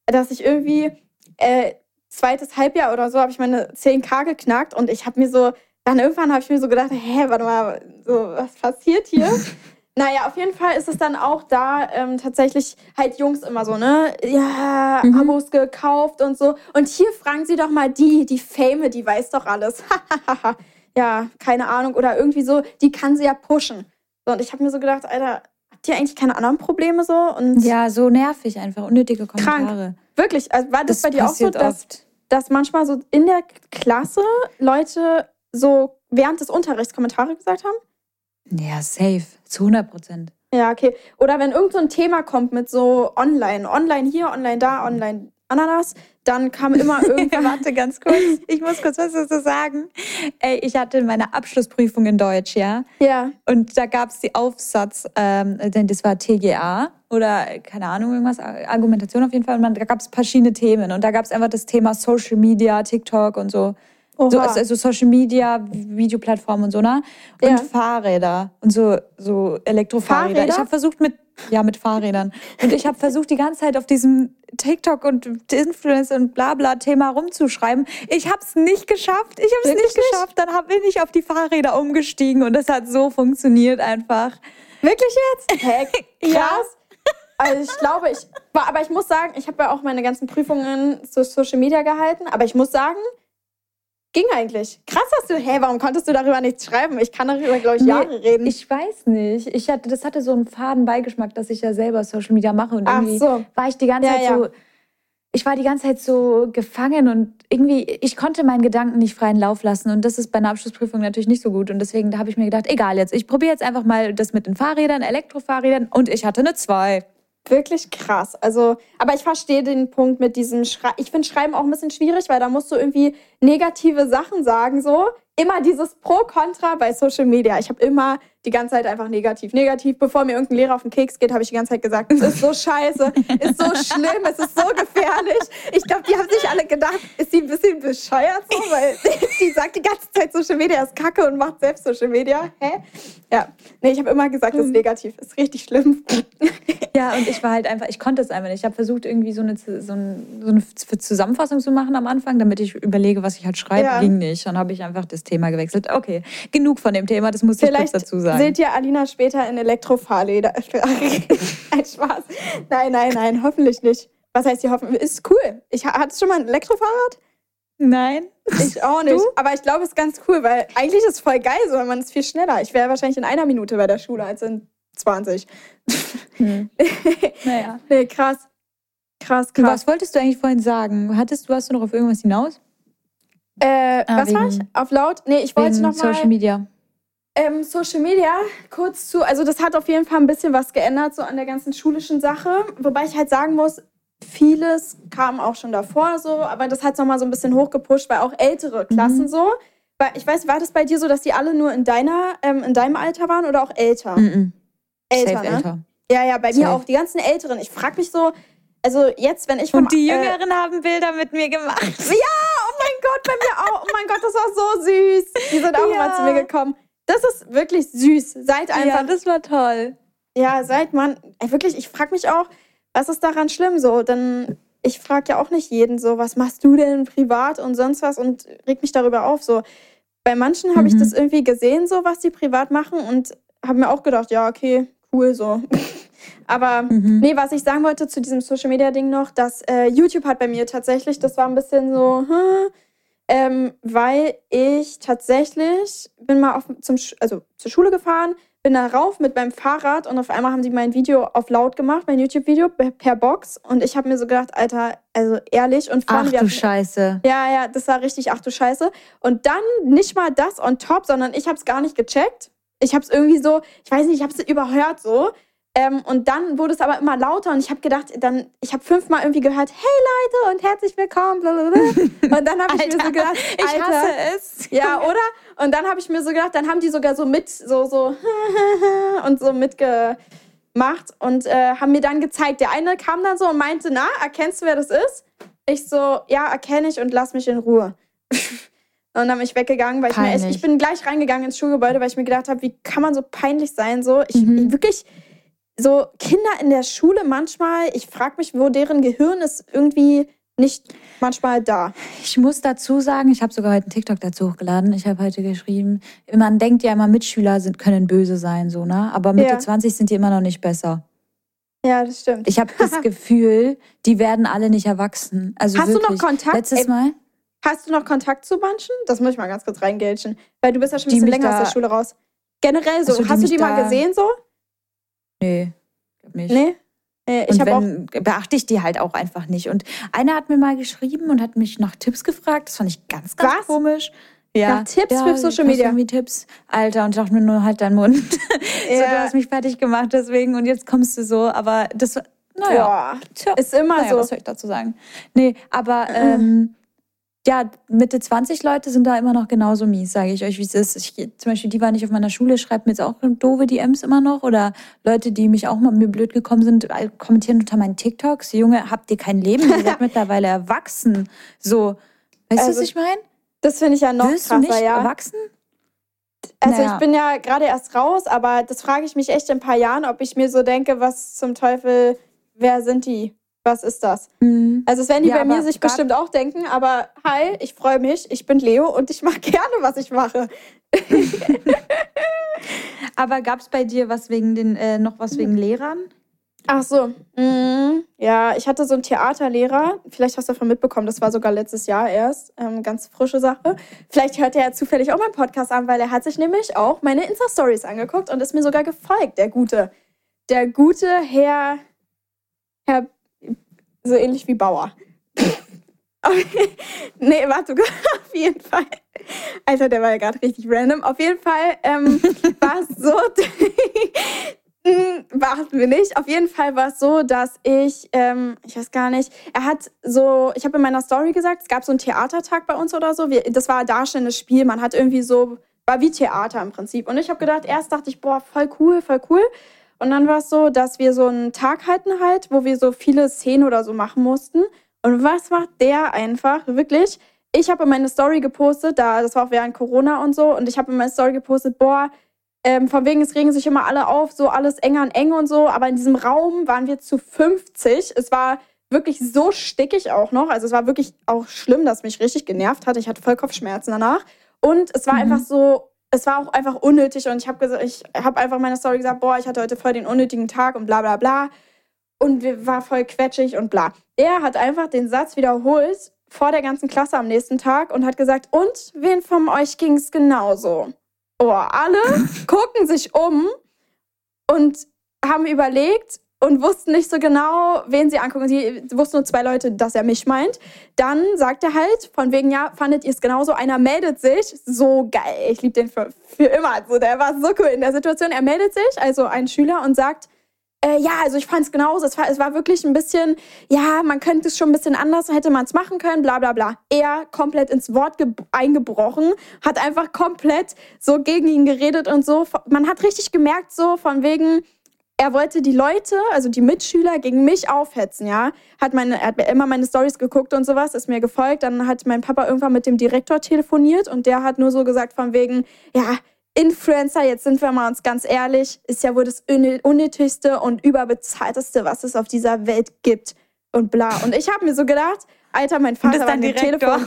dass ich irgendwie äh, zweites Halbjahr oder so habe ich meine 10k geknackt und ich habe mir so, dann irgendwann habe ich mir so gedacht, hä, warte mal, so, was passiert hier? naja, auf jeden Fall ist es dann auch da ähm, tatsächlich halt Jungs immer so, ne? Ja, Mhm. Abos gekauft und so. Und hier fragen sie doch mal die, die Fame, die weiß doch alles. ja, keine Ahnung. Oder irgendwie so, die kann sie ja pushen. So, und ich habe mir so gedacht, Alter, habt ihr eigentlich keine anderen Probleme so? Und Ja, so nervig einfach. Unnötige Kommentare. wirklich, also war das, Das bei dir auch so, dass oft. dass manchmal so in der Klasse Leute so während des Unterrichts Kommentare gesagt haben? Ja, safe. Zu 100 Prozent. Ja, okay. Oder wenn irgend so ein Thema kommt mit so online, online hier, online da, online Ananas, dann kam immer irgendwer. Warte ganz kurz. Ich muss kurz was dazu sagen. Ey, ich hatte meine Abschlussprüfung in Deutsch, ja. ja, Und da gab es die Aufsatz, ähm, denn das war TGA oder keine Ahnung, irgendwas, Argumentation auf jeden Fall. Und man, da gab es verschiedene Themen. Und da gab es einfach das Thema Social Media, TikTok und so. So, also Social Media, Videoplattformen und so, ne? Und Ja. Fahrräder und so, so Elektrofahrräder. Fahrräder? Ich habe versucht mit, ja, mit Fahrrädern. Und ich habe versucht, die ganze Zeit auf diesem TikTok und Influencer und Blabla Thema rumzuschreiben. Ich habe es nicht geschafft. Ich habe es nicht geschafft. Dann hab, bin ich auf die Fahrräder umgestiegen und das hat so funktioniert einfach. Wirklich jetzt? Hä? Krass. Ja. Also ich glaube, ich aber ich muss sagen, ich habe ja auch meine ganzen Prüfungen zu Social Media gehalten, aber ich muss sagen, ging eigentlich. Krass, dass du, hä, warum konntest du darüber nichts schreiben? Ich kann darüber, glaube ich, Nee, Jahre reden. Ich weiß nicht. Ich hatte, das hatte so einen faden Beigeschmack, dass ich ja selber Social Media mache und Ach irgendwie so. war ich die ganze Ja, Zeit ja. so. Ich war die ganze Zeit so gefangen und irgendwie, ich konnte meinen Gedanken nicht freien Lauf lassen. Und das ist bei einer Abschlussprüfung natürlich nicht so gut. Und deswegen da habe ich mir gedacht, egal jetzt, ich probiere jetzt einfach mal das mit den Fahrrädern, Elektrofahrrädern. Und ich hatte eine 2. Wirklich krass. Also, aber ich verstehe den Punkt mit diesem Schreiben. Ich finde Schreiben auch ein bisschen schwierig, weil da musst du irgendwie negative Sachen sagen, so. Immer dieses Pro-Kontra bei Social Media. Ich habe immer die ganze Zeit einfach negativ, negativ. Bevor mir irgendein Lehrer auf den Keks geht, habe ich die ganze Zeit gesagt, es ist so scheiße, ist so schlimm, es ist so gefährlich. Ich glaube, die haben sich alle gedacht, ist sie ein bisschen bescheuert so, weil die sagt die ganze Zeit, Social Media ist kacke und macht selbst Social Media. Hä? Ja. Nee, ich habe immer gesagt, es ist negativ, ist richtig schlimm. Ja, und ich war halt einfach, ich konnte es einfach nicht. Ich habe versucht, irgendwie so eine, so, ein, so eine Zusammenfassung zu machen am Anfang, damit ich überlege, was ich halt schreibe. Ja. Ging nicht. Dann habe ich einfach das Thema gewechselt. Okay, genug von dem Thema, das muss ich kurz dazu sagen. Seht ihr Alina später in Elektrofahrräder. ein Spaß. Nein, nein, nein, hoffentlich nicht. Was heißt hier hoffen? Ist cool. Ich hattest schon mal ein Elektrofahrrad? Nein. Ich auch nicht. Aber ich glaube, es ist ganz cool, weil eigentlich ist es voll geil, so, weil man ist viel schneller. Ich wäre wahrscheinlich in einer Minute bei der Schule als in 20. Hm. Naja. Nee, krass. Krass, krass. Was wolltest du eigentlich vorhin sagen? Hattest du, hast du noch auf irgendwas hinaus? Äh, Ah, was war ich? Auf laut? Nee, ich wollte Wegen noch mal Social Media. Ähm, Social Media kurz zu. Also das hat auf jeden Fall ein bisschen was geändert so an der ganzen schulischen Sache, wobei ich halt sagen muss, vieles kam auch schon davor so, aber das hat es noch mal so ein bisschen hochgepusht, weil auch ältere Klassen Mhm. so. Weil ich weiß, war das bei dir so, dass die alle nur in deiner, ähm, in deinem Alter waren oder auch älter? Mhm. Älter, Safe ne? älter. Ja, ja, bei mir Safe. auch. Die ganzen Älteren. Ich frage mich so, also jetzt, wenn ich vom, Und die äh, Jüngeren haben Bilder mit mir gemacht. Ja, oh mein Gott, bei mir auch. Oh mein Gott, das war so süß. Die sind auch Ja. immer zu mir gekommen. Das ist wirklich süß. Seid einfach, Ja, das war toll. ja, seit man, ey, wirklich, ich frage mich auch, was ist daran schlimm so? Denn ich frage ja auch nicht jeden so, was machst du denn privat und sonst was und reg mich darüber auf so. Bei manchen habe ich Mhm. das irgendwie gesehen, so was die privat machen und habe mir auch gedacht, ja, okay, cool so. Aber Mhm. nee, was ich sagen wollte zu diesem Social Media Ding noch, dass äh, YouTube hat bei mir tatsächlich, das war ein bisschen so, hm, ähm, weil ich tatsächlich bin mal auf, zum, also zur Schule gefahren, bin da rauf mit meinem Fahrrad und auf einmal haben die mein Video auf laut gemacht, mein YouTube-Video per per Box und ich habe mir so gedacht, Alter, also ehrlich und Ach vorne, wir du hatten- Scheiße. ja, ja, das war richtig, ach du Scheiße. Und dann nicht mal das on top, sondern ich habe es gar nicht gecheckt. Ich habe es irgendwie so, ich weiß nicht, ich habe es überhört so. Ähm, und dann wurde es aber immer lauter und ich habe gedacht, dann, ich habe fünfmal irgendwie gehört, hey Leute und herzlich willkommen. Blablabla. Und dann habe ich mir so Alter, gedacht, Ich Alter, hasse es. ja, oder? Und dann habe ich mir so gedacht, dann haben die sogar so mit, so, so, und so mitgemacht und äh, haben mir dann gezeigt. Der eine kam dann so und meinte, na, erkennst du, wer das ist? Ich so, ja, erkenne ich und lass mich in Ruhe. und dann bin ich weggegangen, weil ich mir echt, ich bin gleich reingegangen ins Schulgebäude, weil ich mir gedacht habe, wie kann man so peinlich sein? So, ich Mhm. wirklich, so Kinder in der Schule manchmal, ich frage mich, wo deren Gehirn ist irgendwie nicht manchmal da. Ich muss dazu sagen, ich habe sogar heute einen TikTok dazu hochgeladen. Ich habe heute geschrieben, man denkt ja immer, Mitschüler sind, können böse sein, so, ne? Aber Mitte Ja. 20 sind die immer noch nicht besser. Ja, das stimmt. Ich habe das Gefühl, die werden alle nicht erwachsen. Also Hast du noch wirklich. Kontakt? Letztes Ey, Mal? Hast du noch Kontakt zu manchen? Das muss ich mal ganz kurz reingälschen. Weil du bist ja schon ein Die bisschen länger aus der Schule raus. Generell so. Ach so, die Hast du die mal gesehen so? Nee, nicht. Nee? Äh, Ich habe auch. beachte ich die halt auch einfach nicht. Und einer hat mir mal geschrieben und hat mich nach Tipps gefragt. Das fand ich ganz, ganz Was? komisch. Ja. Nach Tipps ja, für Social Media? Irgendwie Tipps. Alter, und ich dachte mir nur, halt deinen Mund. so, Ja. du hast mich fertig gemacht deswegen und jetzt kommst du so. Aber das war, naja. Boah, Tja, ist immer naja, so. was soll ich dazu sagen? Nee, aber ähm, ja, Mitte 20 Leute sind da immer noch genauso mies, sage ich euch, wie es ist. Ich, zum Beispiel, die war nicht auf meiner Schule, schreibt mir jetzt auch doofe DMs immer noch. Oder Leute, die mich auch mal mir blöd gekommen sind, kommentieren unter meinen TikToks. Junge, habt ihr kein Leben? Ihr seid mittlerweile erwachsen. So, weißt du, Also, was ich meine? Das finde ich ja noch Willst du nicht krasser, ja. erwachsen? Also Naja. ich bin ja gerade erst raus, aber das frage ich mich echt in ein paar Jahren, ob ich mir so denke, was zum Teufel, wer sind die? Was ist das? Mhm. Also es werden die Ja, bei mir sich bestimmt auch denken, aber hi, ich freue mich, ich bin Leo und ich mache gerne, was ich mache. Aber gab es bei dir was wegen den, äh, noch was wegen Lehrern? Ach so. Mhm. Ja, ich hatte so einen Theaterlehrer. Vielleicht hast du davon mitbekommen, das war sogar letztes Jahr erst. Ähm, ganz frische Sache. Vielleicht hört er ja zufällig auch meinen Podcast an, weil er hat sich nämlich auch meine Insta-Stories angeguckt und ist mir sogar gefolgt, der gute. Der gute Herr, Herr, so ähnlich wie Bauer. nee, warte, auf jeden Fall. Alter, der war ja gerade richtig random. Auf jeden Fall ähm, war es so, Hm, Beachten wir nicht. Auf jeden Fall war es so, dass ich, ähm, ich weiß gar nicht, er hat so, ich habe in meiner Story gesagt, es gab so einen Theatertag bei uns oder so. Wir, das war ein darstellendes Spiel. Man hat irgendwie so, war wie Theater im Prinzip. Und ich habe gedacht, erst dachte ich, boah, voll cool, voll cool. Und dann war es so, dass wir so einen Tag hatten halt, wo wir so viele Szenen oder so machen mussten. Und was macht der einfach? Wirklich. Ich habe in meine Story gepostet, da, das war auch während Corona und so, und ich habe in meine Story gepostet, boah, ähm, von wegen, es regen sich immer alle auf, so alles eng an eng und so. Aber in diesem Raum waren wir zu 50. Es war wirklich so stickig auch noch. Also es war wirklich auch schlimm, dass mich richtig genervt hat. Ich hatte voll Kopfschmerzen danach. Und es war Mhm. einfach so, es war auch einfach unnötig. Und ich habe gesagt, ich habe einfach in meiner Story gesagt, boah, ich hatte heute voll den unnötigen Tag und bla bla bla. Und war voll quetschig und bla. Er hat einfach den Satz wiederholt vor der ganzen Klasse am nächsten Tag und hat gesagt, und wen von euch ging es genauso? Oh, alle gucken sich um und haben überlegt, und wussten nicht so genau, wen sie angucken. Sie wussten nur zwei Leute, dass er mich meint. Dann sagt er halt, von wegen, ja, fandet ihr es genauso? Einer meldet sich. So geil. Ich liebe den für, für immer. So, der war so cool in der Situation. Er meldet sich, also ein Schüler, und sagt, äh, ja, also ich fand es genauso. Es war, es war wirklich ein bisschen, ja, man könnte es schon ein bisschen anders, hätte man es machen können, bla bla bla. Er komplett ins Wort eingebrochen, hat einfach komplett so gegen ihn geredet und so. Man hat richtig gemerkt, so von wegen, er wollte die Leute, also die Mitschüler, gegen mich aufhetzen, ja. Hat meine, er hat immer meine Stories geguckt und sowas, ist mir gefolgt. Dann hat mein Papa irgendwann mit dem Direktor telefoniert und der hat nur so gesagt von wegen, ja, Influencer, jetzt sind wir mal uns ganz ehrlich, ist ja wohl das unnötigste und überbezahlteste, was es auf dieser Welt gibt. Und bla. Und ich habe mir so gedacht, Alter, mein Vater war an dem Telefon.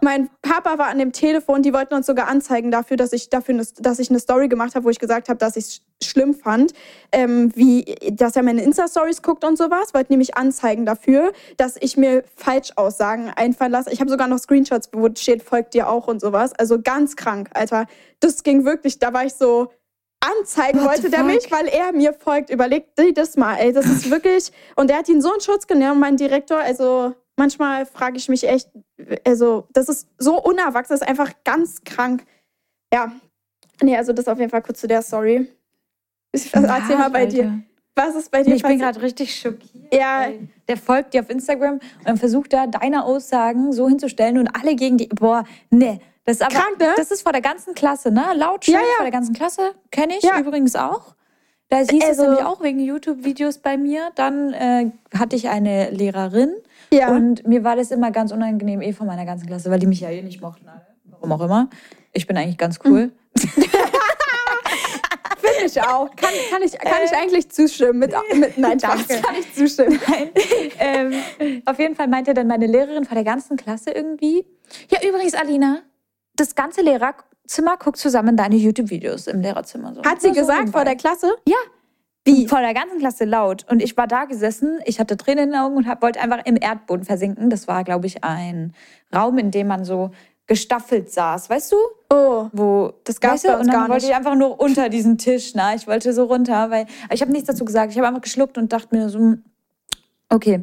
Mein Papa war an dem Telefon, die wollten uns sogar anzeigen dafür, dass ich dafür eine, dass ich eine Story gemacht habe, wo ich gesagt habe, dass ich schlimm fand, ähm, wie dass er meine Insta-Stories guckt und sowas, wollten nämlich anzeigen dafür, dass ich mir Falschaussagen einfallen lasse. Ich habe sogar noch Screenshots, wo steht, folgt dir auch und sowas. Also ganz krank, Alter. Das ging wirklich, da war ich so, anzeigen What wollte der mich, weil er mir folgt. Überlegt dir das mal, ey. Das ist wirklich. Und er hat ihn so in Schutz genommen, mein Direktor. Also manchmal frage ich mich echt, also das ist so unerwachsen, das ist einfach ganz krank. Ja. Nee, also das auf jeden Fall kurz zu der Story. Erzähl mal bei Alter. dir. Was ist bei dir? Ich bin gerade richtig schockiert. Ja. Der folgt dir auf Instagram und versucht da deine Aussagen so hinzustellen und alle gegen die. Boah, nee. Das ist aber, Krank, ne? Das ist vor der ganzen Klasse, ne? Laut ja, ja. vor der ganzen Klasse. Kenne ich ja. übrigens auch. Da hieß also, es nämlich auch wegen YouTube-Videos bei mir. Dann äh, hatte ich eine Lehrerin, ja. Und mir war das immer ganz unangenehm, eh von meiner ganzen Klasse, weil die mich ja eh nicht mochten. Warum auch immer. Ich bin eigentlich ganz cool. Mhm. Ich auch. Kann, kann, ich, kann ich äh. eigentlich zustimmen? Mit, mit nein, Danke. kann ich zustimmen. Ähm, auf jeden Fall meinte dann meine Lehrerin von der ganzen Klasse irgendwie, ja übrigens Alina, das ganze Lehrerzimmer guckt zusammen deine YouTube-Videos im Lehrerzimmer. So. Hat sie gesagt so vor der Klasse? Ja, wie? Vor der ganzen Klasse laut. Und ich war da gesessen, ich hatte Tränen in den Augen und hab, wollte einfach im Erdboden versinken. Das war, glaube ich, ein Raum, in dem man so gestaffelt saß, weißt du? Oh, wo das gab es Und dann wollte ich einfach nur unter diesen Tisch, na, ich wollte so runter, weil ich habe nichts dazu gesagt. Ich habe einfach geschluckt und dachte mir so, okay.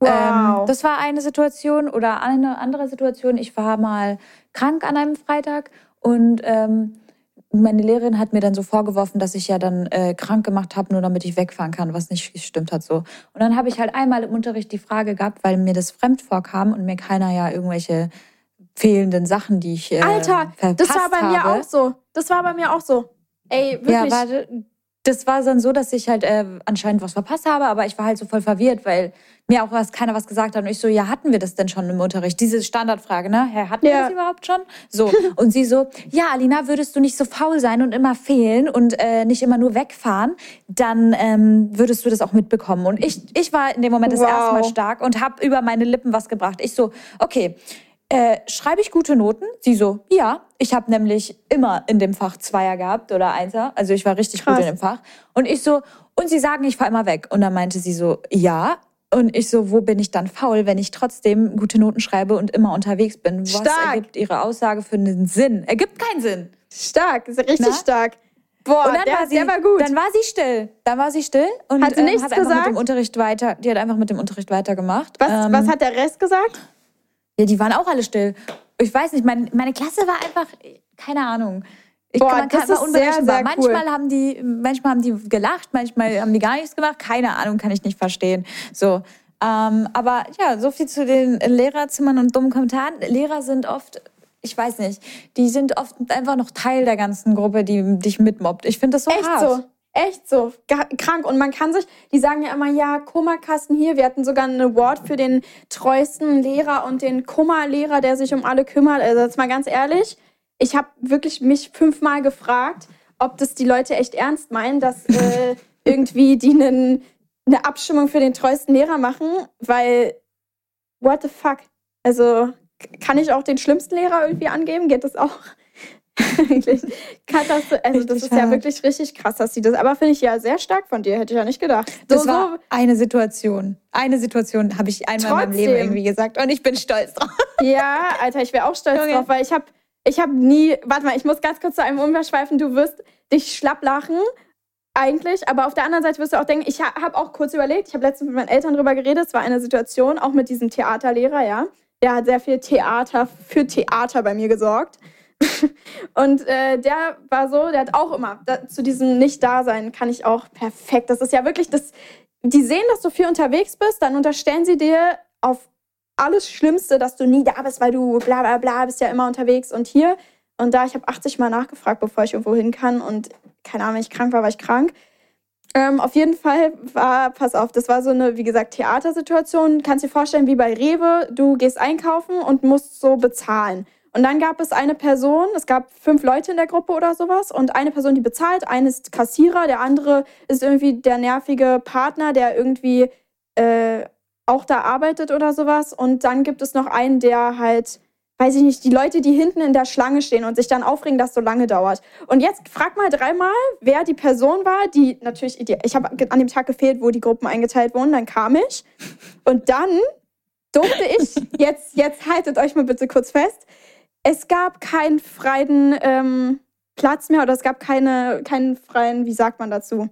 Wow. Ähm, das war eine Situation oder eine andere Situation. Ich war mal krank an einem Freitag und ähm, meine Lehrerin hat mir dann so vorgeworfen, dass ich ja dann äh, krank gemacht habe, nur damit ich wegfahren kann, was nicht gestimmt hat so. Und dann habe ich halt einmal im Unterricht die Frage gehabt, weil mir das fremd vorkam und mir keiner ja irgendwelche fehlenden Sachen, die ich äh, Alter, das war bei habe. mir auch so. Das war bei mir auch so. Ey, wirklich. Ja, warte, das war dann so, dass ich halt äh, anscheinend was verpasst habe, aber ich war halt so voll verwirrt, weil mir auch was, keiner was gesagt hat. Und ich so, ja, hatten wir das denn schon im Unterricht? Diese Standardfrage, ne? Herr, hatten ja. wir das überhaupt schon? So. Und sie so, ja, Alina, würdest du nicht so faul sein und immer fehlen und äh, nicht immer nur wegfahren, dann ähm, würdest du das auch mitbekommen. Und ich, ich war in dem Moment das wow. erste Mal stark und habe über meine Lippen was gebracht. Ich so, okay, äh, schreibe ich gute Noten? Sie so, ja. Ich habe nämlich immer in dem Fach Zweier gehabt oder Einser. Also ich war richtig Krass. gut in dem Fach. Und ich so, und sie sagen, ich fahre immer weg. Und dann meinte sie so, ja. Und ich so, wo bin ich dann faul, wenn ich trotzdem gute Noten schreibe und immer unterwegs bin? Was stark. ergibt ihre Aussage für einen Sinn? Ergibt keinen Sinn. Stark, ist richtig Na? stark. Boah, und dann der, war sie, der war gut. Dann war sie still. Dann war sie still und hat, sie nichts ähm, hat einfach gesagt? mit dem Unterricht weiter. Die hat einfach mit dem Unterricht weitergemacht. Was, ähm, was hat der Rest gesagt? Ja, die waren auch alle still. Ich weiß nicht, mein, meine Klasse war einfach, keine Ahnung. Ich, Boah, man das ist sehr, sehr cool. Manchmal haben die, manchmal haben die gelacht, manchmal haben die gar nichts gemacht. Keine Ahnung, kann ich nicht verstehen. So. Ähm, aber ja, so viel zu den Lehrerzimmern und dummen Kommentaren. Lehrer sind oft, ich weiß nicht, die sind oft einfach noch Teil der ganzen Gruppe, die dich mitmobbt. Ich finde das so Echt hart. so. Echt so, krank. Und man kann sich, die sagen ja immer, ja, Kummerkasten hier. Wir hatten sogar einen Award für den treuesten Lehrer und den Kummerlehrer, der sich um alle kümmert. Also jetzt mal ganz ehrlich, ich habe wirklich mich fünfmal gefragt, ob das die Leute echt ernst meinen, dass äh, irgendwie die einen, eine Abstimmung für den treuesten Lehrer machen, weil what the fuck? Also kann ich auch den schlimmsten Lehrer irgendwie angeben? Geht das auch? Eigentlich. Katastrophe. Also, das ist ja wirklich richtig krass, dass sie das. Aber finde ich ja sehr stark von dir, hätte ich ja nicht gedacht. So, das war so eine Situation. Eine Situation habe ich einmal Trotzdem. in meinem Leben irgendwie gesagt und ich bin stolz drauf. Ja, Alter, ich wäre auch stolz okay. drauf, weil ich habe ich habe nie. Warte mal, ich muss ganz kurz zu einem umverschweifen. Du wirst dich schlapp lachen. eigentlich, aber auf der anderen Seite wirst du auch denken, ich ha habe auch kurz überlegt, ich habe letztens mit meinen Eltern drüber geredet, es war eine Situation, auch mit diesem Theaterlehrer, ja. Der hat sehr viel Theater für Theater bei mir gesorgt. und äh, der war so, der hat auch immer, da, zu diesem Nicht-Dasein kann ich auch perfekt. Das ist ja wirklich das, die sehen, dass du viel unterwegs bist, dann unterstellen sie dir auf alles Schlimmste, dass du nie da bist, weil du bla bla bla bist ja immer unterwegs und hier und da. Ich habe 80 Mal nachgefragt, bevor ich irgendwo hin kann und keine Ahnung, wenn ich krank war, war ich krank. Ähm, auf jeden Fall war, pass auf, das war so eine, wie gesagt, Theatersituation. Kannst dir vorstellen, wie bei Rewe, du gehst einkaufen und musst so bezahlen. Und dann gab es eine Person, es gab fünf Leute in der Gruppe oder sowas und eine Person, die bezahlt, eine ist Kassierer, der andere ist irgendwie der nervige Partner, der irgendwie äh, auch da arbeitet oder sowas. Und dann gibt es noch einen, der halt, weiß ich nicht, die Leute, die hinten in der Schlange stehen und sich dann aufregen, dass so lange dauert. Und jetzt frag mal dreimal, wer die Person war, die natürlich, ich habe an dem Tag gefehlt, wo die Gruppen eingeteilt wurden, dann kam ich. Und dann durfte ich, jetzt, jetzt haltet euch mal bitte kurz fest, es gab keinen freien ähm, Platz mehr oder es gab keine, keinen freien, wie sagt man dazu?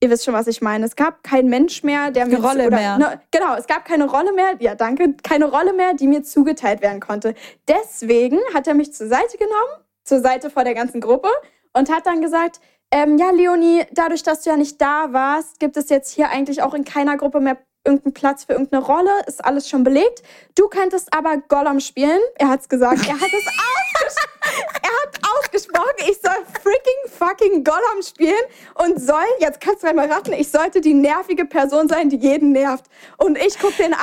Ihr wisst schon, was ich meine. Es gab keinen Mensch mehr, der mir. Rolle oder, mehr. Ne, genau, es gab keine Rolle mehr, ja, danke, keine Rolle mehr, die mir zugeteilt werden konnte. Deswegen hat er mich zur Seite genommen, zur Seite vor der ganzen Gruppe und hat dann gesagt, ähm, ja, Leonie, dadurch, dass du ja nicht da warst, gibt es jetzt hier eigentlich auch in keiner Gruppe mehr irgendeinen Platz für irgendeine Rolle, ist alles schon belegt. Du könntest aber Gollum spielen. Er hat es gesagt. Er hat es ausgesprochen. er hat ausgesprochen, ich soll freaking fucking Gollum spielen und soll, jetzt kannst du einmal raten, ich sollte die nervige Person sein, die jeden nervt. Und ich gucke den an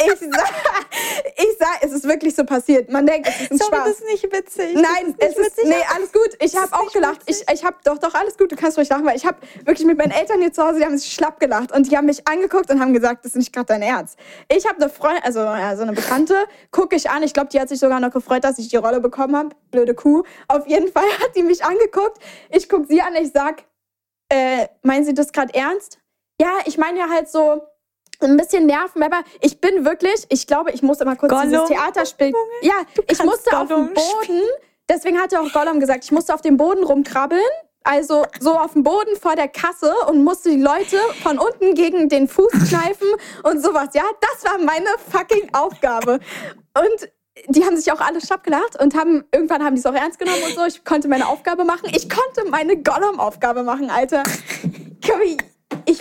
ich sag, ich sag, es ist wirklich so passiert. Man denkt, es ist ein Sorry, Spaß. das ist nicht witzig. Nein, ist es ist, witzig. nee, alles gut. Ich habe auch gelacht. Ich, ich habe doch, doch, alles gut. Du kannst ruhig lachen, weil ich habe wirklich mit meinen Eltern hier zu Hause, die haben sich schlapp gelacht und die haben mich angeguckt und haben gesagt, das ist nicht gerade dein Ernst. Ich habe eine Freundin, also ja, so eine Bekannte, gucke ich an. Ich glaube, die hat sich sogar noch gefreut, dass ich die Rolle bekommen habe. Blöde Kuh. Auf jeden Fall hat die mich angeguckt. Ich gucke sie an, ich sag, äh, meinen Sie das gerade ernst? Ja, ich meine ja halt so, ein bisschen nerven, aber ich bin wirklich, ich glaube, ich muss immer kurz Gollum. dieses Theaterspiel. Ja, ich musste auf Gollum dem Boden, deswegen hat ja auch Gollum gesagt, ich musste auf dem Boden rumkrabbeln. Also so auf dem Boden vor der Kasse und musste die Leute von unten gegen den Fuß kneifen und sowas. Ja, das war meine fucking Aufgabe. Und die haben sich auch alle schlapp gelacht und haben irgendwann haben die es auch ernst genommen und so. Ich konnte meine Aufgabe machen. Ich konnte meine Gollum-Aufgabe machen, Alter. Ich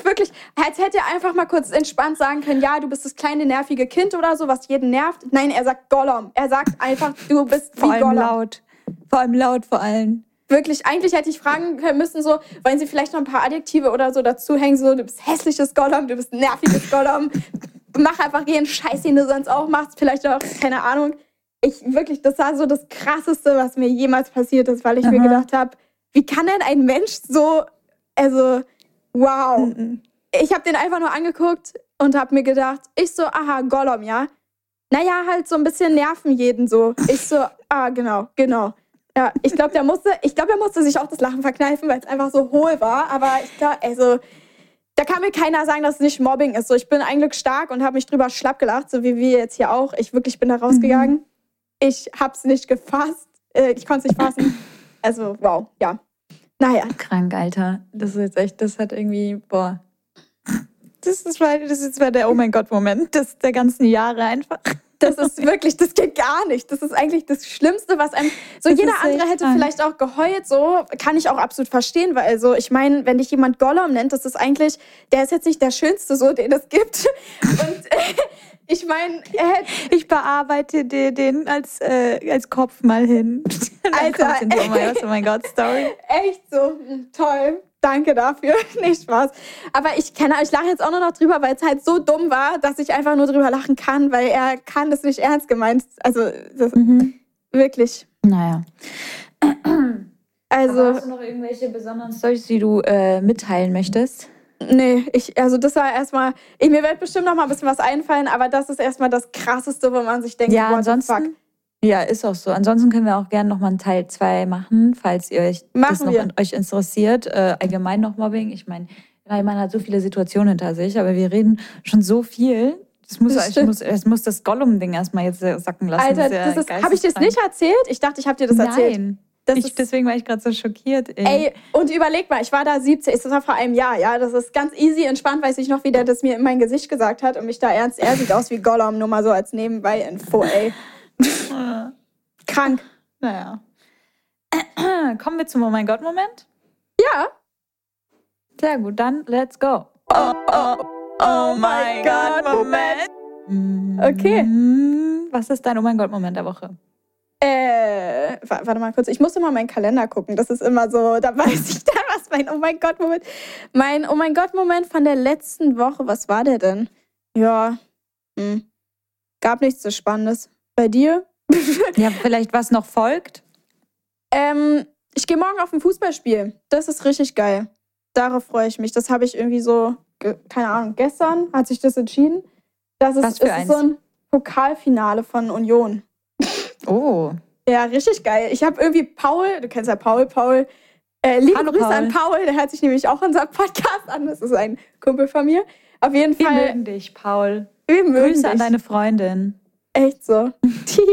wirklich, als hätte er einfach mal kurz entspannt sagen können, ja, du bist das kleine nervige Kind oder so, was jeden nervt. Nein, er sagt Gollum. Er sagt einfach, du bist Vor allem Gollum. laut. Vor allem laut, vor allem. Wirklich, eigentlich hätte ich fragen müssen, so, wollen sie vielleicht noch ein paar Adjektive oder so dazuhängen, so, du bist hässliches Gollum, du bist nerviges Gollum. Mach einfach jeden Scheiß, den du sonst auch machst. Vielleicht auch, keine Ahnung. Ich wirklich, das war so das Krasseste, was mir jemals passiert ist, weil ich mir Aha. gedacht habe, wie kann denn ein Mensch so, also, wow. Mhm. Ich habe den einfach nur angeguckt und habe mir gedacht, ich so, aha, Gollum, ja? Naja, halt so ein bisschen nerven jeden so. Ich so, ah, genau, genau. Ja, ich glaube, der musste, ich glaube, er musste sich auch das Lachen verkneifen, weil es einfach so hohl war. Aber ich glaube, also, da kann mir keiner sagen, dass es nicht Mobbing ist. So, ich bin eigentlich stark und habe mich drüber schlapp gelacht, so wie wir jetzt hier auch. Ich wirklich bin da rausgegangen. Ich hab's nicht gefasst. Äh, ich konnte es nicht fassen. Also, wow, ja. Naja, Krank, Alter. Das ist jetzt echt, das hat irgendwie, boah. Das ist, mal- das ist jetzt mal der Oh mein Gott-Moment des der ganzen Jahre einfach. Das ist wirklich, das geht gar nicht. Das ist eigentlich das Schlimmste, was einem. So Das jeder andere hätte krank. vielleicht auch geheult, so kann ich auch absolut verstehen, weil also ich meine, wenn dich jemand Gollum nennt, das ist eigentlich, der ist jetzt nicht der schönste, so den es gibt. Und ich meine, Ich bearbeite dir den als, äh, als Kopf mal hin. Dann Alter, Oh mein Gott, oh mein Gott, Story. echt so mm, toll. Danke dafür. Nicht Spaß. Aber ich kenne, ich lache jetzt auch nur noch drüber, weil es halt so dumm war, dass ich einfach nur drüber lachen kann, weil er kann das nicht ernst gemeint. Also das, Mhm. wirklich. Naja. Also hast du noch irgendwelche besonderen Stories, die du äh, mitteilen möchtest? Nee, ich, also das war erstmal, ich, mir wird bestimmt noch mal ein bisschen was einfallen, aber das ist erstmal das Krasseste, wo man sich denkt, Ja, ansonsten. Ja, ist auch so. Ansonsten können wir auch gerne noch mal einen Teil 2 machen, falls ihr euch das Machen noch wir. an euch interessiert. Äh, allgemein noch Mobbing. Ich meine, man hat so viele Situationen hinter sich, aber wir reden schon so viel. Das muss, Das muss, es muss das Gollum-Ding erstmal jetzt sacken lassen. Alter, ja das ist, habe ich dir das nicht erzählt? Ich dachte, ich habe dir das erzählt. Nein. Ich, ist, deswegen war ich gerade so schockiert. Ey. ey, und überleg mal, ich war da 17, das war vor einem Jahr, ja. Das ist ganz easy, entspannt, weiß ich noch, wie der das mir in mein Gesicht gesagt hat und mich da ernst. Er sieht aus wie Gollum, nur mal so als Nebenbei-Info, ey. Krank. Naja. Kommen wir zum Oh mein Gott-Moment? Ja. Sehr gut, dann let's go. Oh, oh, oh mein Gott-Moment. Okay. Was ist dein Oh mein Gott-Moment der Woche? Äh, wa- warte mal kurz, ich muss immer meinen Kalender gucken. Das ist immer so, da weiß ich dann, was mein Oh mein Gott-Moment. Mein Oh mein Gott-Moment von der letzten Woche, was war der denn? Ja, hm. gab nichts so Spannendes. Bei dir? Ja, vielleicht was noch folgt? Ähm, ich gehe morgen auf ein Fußballspiel. Das ist richtig geil. Darauf freue ich mich. Das habe ich irgendwie so, keine Ahnung, gestern hat sich das entschieden. Das ist, Was für ist eins? so ein Pokalfinale von Union. Oh. Ja, richtig geil. Ich habe irgendwie Paul, du kennst ja Paul, Paul. Äh, liebe Hallo, Grüße Paul. an Paul, der hört sich nämlich auch unseren Podcast an. Das ist ein Kumpel von mir. Auf jeden Wir Fall. mögen dich, Paul. Wir mögen Grüße an dich. deine Freundin. Echt so.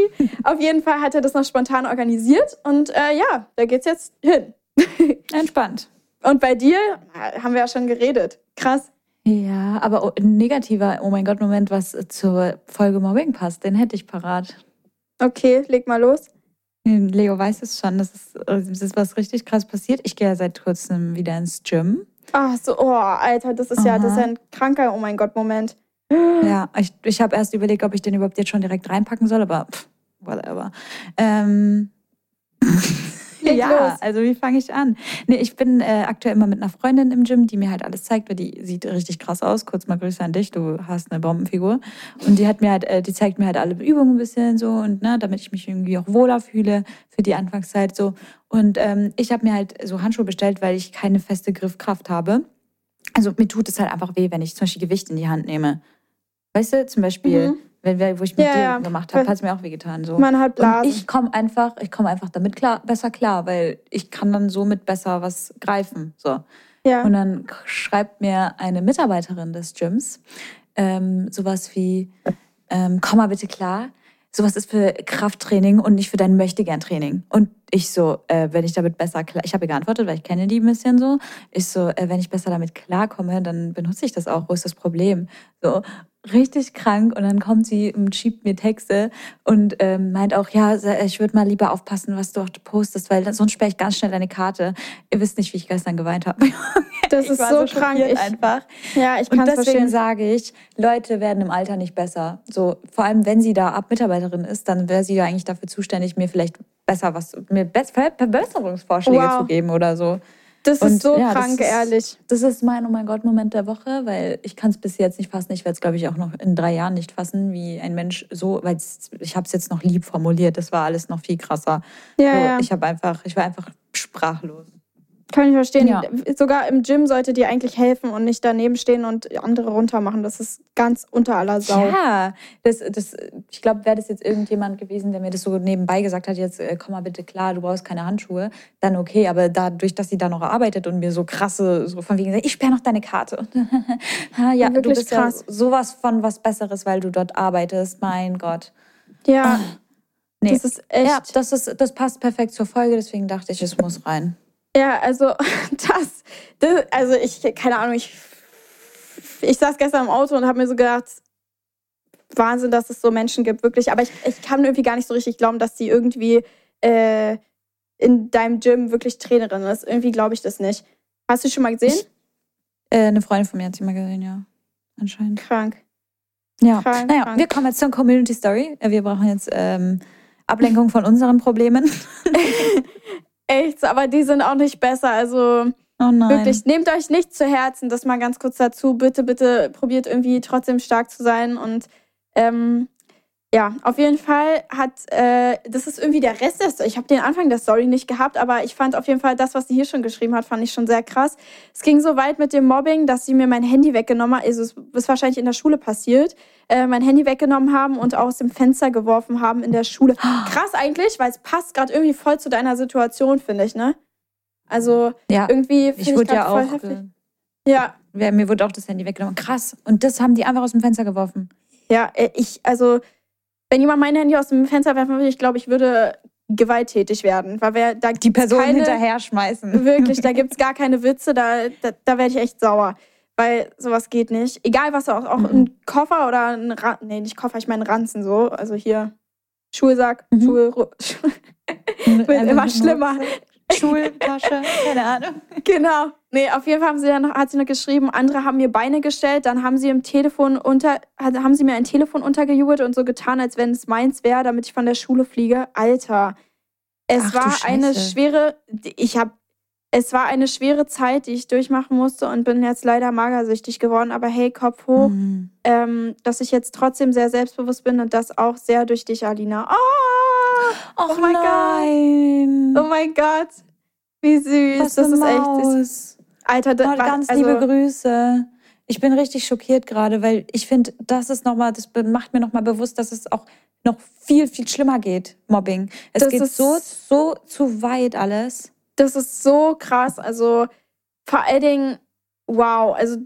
Auf jeden Fall hat er das noch spontan organisiert und äh, ja, da geht's jetzt hin. Entspannt. Und bei dir na, haben wir ja schon geredet. Krass. Ja, aber oh, ein negativer Oh mein Gott-Moment, was zur Folge Mobbing passt, den hätte ich parat. Okay, leg mal los. Leo weiß es schon, das ist, das ist was richtig krass passiert. Ich gehe ja seit kurzem wieder ins Gym. Ach so, oh, Alter, das ist ja, das ist ja Aha. ein kranker Oh mein Gott Moment. Ja, ich, ich habe erst überlegt, ob ich den überhaupt jetzt schon direkt reinpacken soll, aber pff, whatever. Ähm, Leg ja, los. also wie fange ich an? Nee, ich bin äh, aktuell immer mit einer Freundin im Gym, die mir halt alles zeigt, weil die sieht richtig krass aus. Kurz mal Grüße an dich, du hast eine Bombenfigur. Und die hat mir halt, äh, die zeigt mir halt alle Übungen ein bisschen so und ne, damit ich mich irgendwie auch wohler fühle für die Anfangszeit so. Und ähm, ich habe mir halt so Handschuhe bestellt, weil ich keine feste Griffkraft habe. Also mir tut es halt einfach weh, wenn ich zum Beispiel Gewicht in die Hand nehme. Weißt du, zum Beispiel, Mhm. Wenn wir, wo ich mit Ja, dir ja. gemacht habe, hat es mir auch wehgetan. So. Man hat Und Blasen. ich komme einfach, ich komme einfach damit klar, besser klar, weil ich kann dann somit besser was greifen. So. ja. Und dann schreibt mir eine Mitarbeiterin des Gyms ähm, sowas wie, ähm, komm mal bitte klar, sowas ist für Krafttraining und nicht für dein Möchtegern-Training. Und ich so, äh, wenn ich damit besser klar, ich habe ihr geantwortet, weil ich kenne die ein bisschen so. Ich so, äh, wenn ich besser damit klarkomme, dann benutze ich das auch. Wo ist das Problem? So, richtig krank. Und dann kommt sie und schiebt mir Texte und ähm, meint auch, ja, ich würde mal lieber aufpassen, was du auch postest, weil sonst sperre ich ganz schnell deine Karte. Ihr wisst nicht, wie ich gestern geweint habe. Das ist war so krank. Ich, einfach. ja, ich Und kann es deswegen verstehen. sage ich, Leute werden im Alter nicht besser. So, vor allem wenn sie da ab Mitarbeiterin ist, dann wäre sie ja eigentlich dafür zuständig, mir vielleicht besser was, mir Be Ver Verbesserungsvorschläge Wow. zu geben oder so. Das Und ist so ja, das krank, ist- ehrlich. Das ist mein Oh mein Gott Moment der Woche, weil ich kann es bis jetzt nicht fassen. Ich werde es glaube ich auch noch in drei Jahren nicht fassen, wie ein Mensch so, weil ich habe es jetzt noch lieb formuliert. Das war alles noch viel krasser. Ja, so, ja. Ich habe einfach, ich war einfach sprachlos. Kann ich verstehen. Ja. Sogar im Gym sollte dir eigentlich helfen und nicht daneben stehen und andere runtermachen. Das ist ganz unter aller Sau. Ja, das, das, ich glaube, wäre das jetzt irgendjemand gewesen, der mir das so nebenbei gesagt hat, jetzt äh, komm mal bitte klar, du brauchst keine Handschuhe, dann okay. Aber dadurch, dass sie da noch arbeitet und mir so krasse, so von wegen, ich sperre noch deine Karte. Ja, Wirklich du bist krass. ja sowas von was Besseres, weil du dort arbeitest. Mein Gott. Ja, Nee. das ist echt. Ja, das, ist, das passt perfekt zur Folge, deswegen dachte ich, es muss rein. Ja, also das, das also ich, keine Ahnung, ich, ich saß gestern im Auto und habe mir so gedacht, Wahnsinn, dass es so Menschen gibt, wirklich. Aber ich, ich kann irgendwie gar nicht so richtig glauben, dass die irgendwie äh, in deinem Gym wirklich Trainerin ist. Irgendwie glaube ich das nicht. Hast du schon mal gesehen? Äh, eine Freundin von mir hat sie mal gesehen, ja. Anscheinend. Krank. Ja. Krank, naja, krank. wir kommen jetzt zur Community Story. Äh, Wir brauchen jetzt ähm, Ablenkung von unseren Problemen. Echt, aber die sind auch nicht besser. Also Oh wirklich, nehmt euch nicht zu Herzen. Das mal ganz kurz dazu. Bitte, bitte probiert irgendwie trotzdem stark zu sein. Und ähm, ja, auf jeden Fall hat, äh, das ist irgendwie der Rest der Story. Ich habe den Anfang der Story nicht gehabt, aber ich fand auf jeden Fall das, was sie hier schon geschrieben hat, fand ich schon sehr krass. Es ging so weit mit dem Mobbing, dass sie mir mein Handy weggenommen hat. Also es ist wahrscheinlich in der Schule passiert. Äh, mein Handy weggenommen haben und aus dem Fenster geworfen haben in der Schule. Krass eigentlich, weil es passt gerade irgendwie voll zu deiner Situation, finde ich, ne? Also ja, irgendwie ich finde wurde grad ja voll auch. heftig. Äh, Ja, mir wurde auch das Handy weggenommen. Krass. Und das haben die einfach aus dem Fenster geworfen. ja, äh, ich, also, wenn jemand mein Handy aus dem Fenster werfen würde, ich glaube, ich würde gewalttätig werden. Weil wir da Die Person keine, hinterher schmeißen. Wirklich, da gibt's gar keine Witze, da, da, da werde ich echt sauer. Weil sowas geht nicht. Egal was auch, auch Mhm. ein Koffer oder ein Ran nee, nicht Koffer, ich meine Ranzen so. Also hier Schulsack, Mhm. Schul wird immer schlimmer. Schultasche, keine Ahnung. Genau. Nee, auf jeden Fall haben sie dann, hat sie noch geschrieben, andere haben mir Beine gestellt, dann haben sie im Telefon unter, haben sie mir ein Telefon untergejubelt und so getan, als wenn es meins wäre, damit ich von der Schule fliege. Alter. Es Ach war eine schwere, ich habe, es war eine schwere Zeit, die ich durchmachen musste und bin jetzt leider magersüchtig geworden. Aber hey, Kopf hoch, Mhm. ähm, dass ich jetzt trotzdem sehr selbstbewusst bin und das auch sehr durch dich, Alina. Oh, Och Oh mein Gott. oh mein Gott. Wie süß. Was das ist echt süß. Alter, das Oh, ganz also, liebe Grüße. Ich bin richtig schockiert gerade, weil ich finde, das ist noch mal, das macht mir nochmal bewusst, dass es auch noch viel, viel schlimmer geht, Mobbing. Es Das geht so, so zu weit alles. Das ist so krass. Also vor allen Dingen, wow. Also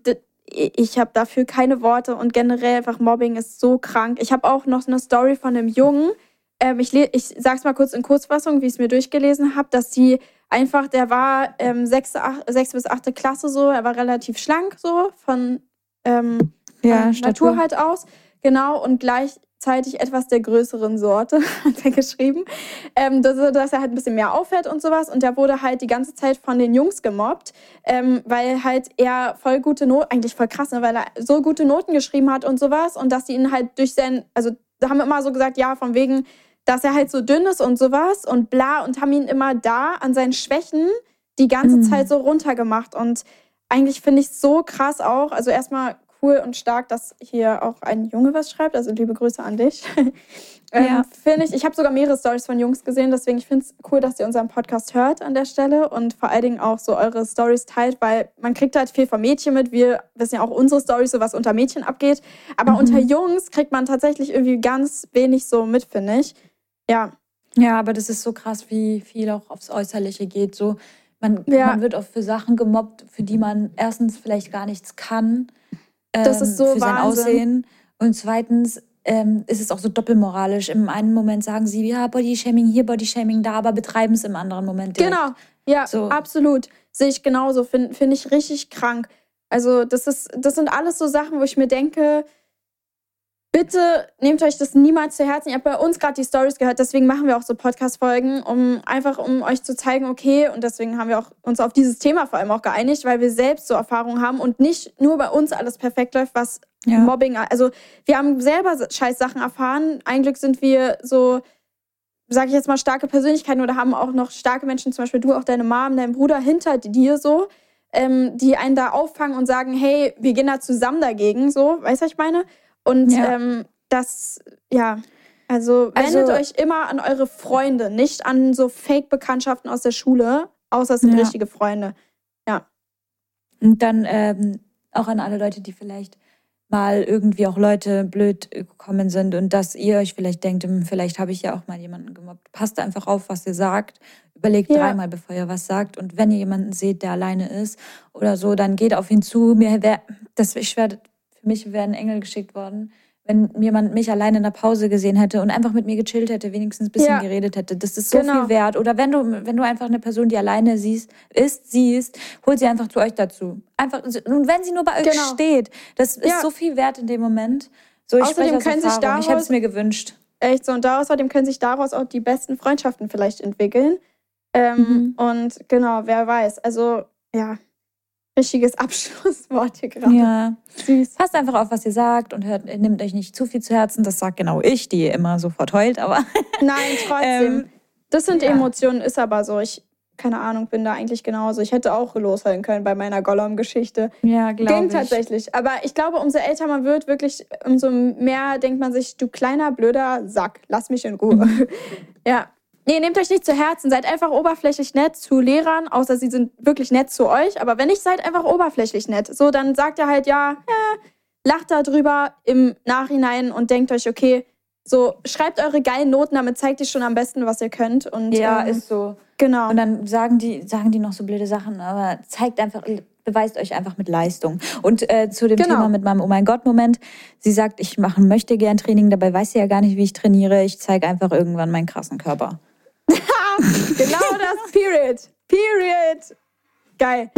ich habe dafür keine Worte und generell einfach Mobbing ist so krank. Ich habe auch noch eine Story von einem Jungen. Ähm, ich, ich sag's mal kurz in Kurzfassung, wie ich es mir durchgelesen habe, dass die einfach, der war ähm, sechste, ach, sechste bis achte Klasse so, er war relativ schlank so von ähm, Ja, Natur halt aus. Genau, und gleichzeitig etwas der größeren Sorte, hat er geschrieben. Ähm, dass, er- dass er halt ein bisschen mehr auffällt und sowas. Und der wurde halt die ganze Zeit von den Jungs gemobbt, ähm, weil halt er voll gute Noten, eigentlich voll krass, ne, weil er so gute Noten geschrieben hat und sowas. Und dass die ihn halt durch sein, also da haben wir immer so gesagt, ja, von wegen, dass er halt so dünn ist und sowas und bla und haben ihn immer da an seinen Schwächen die ganze Mhm. Zeit so runtergemacht. Und eigentlich finde ich es so krass auch. Also erstmal cool und stark, dass hier auch ein Junge was schreibt. Also liebe Grüße an dich. ähm, Ja. Finde ich. Ich habe sogar mehrere Stories von Jungs gesehen, deswegen ich finde es cool, dass ihr unseren Podcast hört an der Stelle und vor allen Dingen auch so eure Stories teilt, weil man kriegt halt viel von Mädchen mit. Wir wissen ja auch unsere Stories, so was unter Mädchen abgeht. Aber Mhm. unter Jungs kriegt man tatsächlich irgendwie ganz wenig so mit, finde ich. Ja, Ja, aber das ist so krass, wie viel auch aufs Äußerliche geht. So, man, Ja. man wird oft für Sachen gemobbt, für die man erstens vielleicht gar nichts kann. Das ist so für sein Wahnsinn. Aussehen. Und zweitens ähm, ist es auch so doppelmoralisch. Im einen Moment sagen sie, ja, Bodyshaming hier, Bodyshaming da, aber betreiben es im anderen Moment direkt. Genau, ja, So. absolut. Sehe ich genauso. Finde find ich richtig krank. Also, das, ist, das sind alles so Sachen, wo ich mir denke, bitte nehmt euch das niemals zu Herzen. Ihr habt bei uns gerade die Stories gehört, deswegen machen wir auch so Podcast-Folgen, um einfach um euch zu zeigen, okay, und deswegen haben wir auch uns auf dieses Thema vor allem auch geeinigt, weil wir selbst so Erfahrungen haben und nicht nur bei uns alles perfekt läuft, was Ja. Mobbing, also wir haben selber scheiß Sachen erfahren. Ein Glück sind wir so sage ich jetzt mal, starke Persönlichkeiten oder haben auch noch starke Menschen, zum Beispiel du, auch deine Mom, dein Bruder hinter dir so, ähm, die einen da auffangen und sagen, hey, wir gehen da zusammen dagegen, so, weißt du, was ich meine? Und Ja. ähm, das, ja, also wendet Also- euch immer an eure Freunde, nicht an so Fake-Bekanntschaften aus der Schule, außer es sind Ja. richtige Freunde. Und dann ähm, auch an alle Leute, die vielleicht mal irgendwie auch Leute blöd gekommen sind und dass ihr euch vielleicht denkt, hm, vielleicht habe ich ja auch mal jemanden gemobbt. Passt einfach auf, was ihr sagt. Überlegt Ja. dreimal, bevor ihr was sagt. Und wenn ihr jemanden seht, der alleine ist oder so, dann geht auf ihn zu. Mir wär, das, ich wär, für mich wäre ein Engel geschickt worden, wenn jemand mich alleine in der Pause gesehen hätte und einfach mit mir gechillt hätte, wenigstens ein bisschen Ja. geredet hätte. Das ist so Genau. viel wert. Oder wenn du, wenn du einfach eine Person, die alleine siehst, ist, siehst, hol sie einfach zu euch dazu. Einfach, und wenn sie nur bei euch Genau. steht, das ist Ja. so viel wert in dem Moment. So, ich Außerdem können sich Erfahrung. Ich hätte es daraus- mir gewünscht. Echt so. Und außerdem können sich daraus auch die besten Freundschaften vielleicht entwickeln. Ähm, Mhm. Und genau, wer weiß. Also, ja, richtiges Abschlusswort hier gerade. Ja. Süß. Passt einfach auf, was ihr sagt und hört, nehmt euch nicht zu viel zu Herzen. Das sagt genau ich, die immer sofort heult, aber Nein, trotzdem. Ähm, das sind ja. Emotionen, ist aber so. Ich, keine Ahnung, bin da eigentlich genauso. Ich hätte auch losheulen können bei meiner Gollum-Geschichte. ja, Ging glaube ich. tatsächlich. Aber ich glaube, umso älter man wird, wirklich, umso mehr denkt man sich, du kleiner, blöder Sack, lass mich in Ruhe. Mhm. ja. Nee, nehmt euch nicht zu Herzen. Seid einfach oberflächlich nett zu Lehrern, außer sie sind wirklich nett zu euch. Aber wenn nicht, seid einfach oberflächlich nett. So, dann sagt ihr halt, ja, äh, lacht da drüber im Nachhinein und denkt euch, okay, so, schreibt eure geilen Noten, damit zeigt ihr schon am besten, was ihr könnt. Und, Ja, ähm, ist so. genau. Und dann sagen die, sagen die noch so blöde Sachen, aber zeigt einfach, beweist euch einfach mit Leistung. Und äh, zu dem Genau. Thema mit meinem Oh mein Gott-Moment, sie sagt, ich machen möchte gern Training, dabei weiß sie ja gar nicht, wie ich trainiere. Ich zeige einfach irgendwann meinen krassen Körper. genau das. Period. Period. Geil.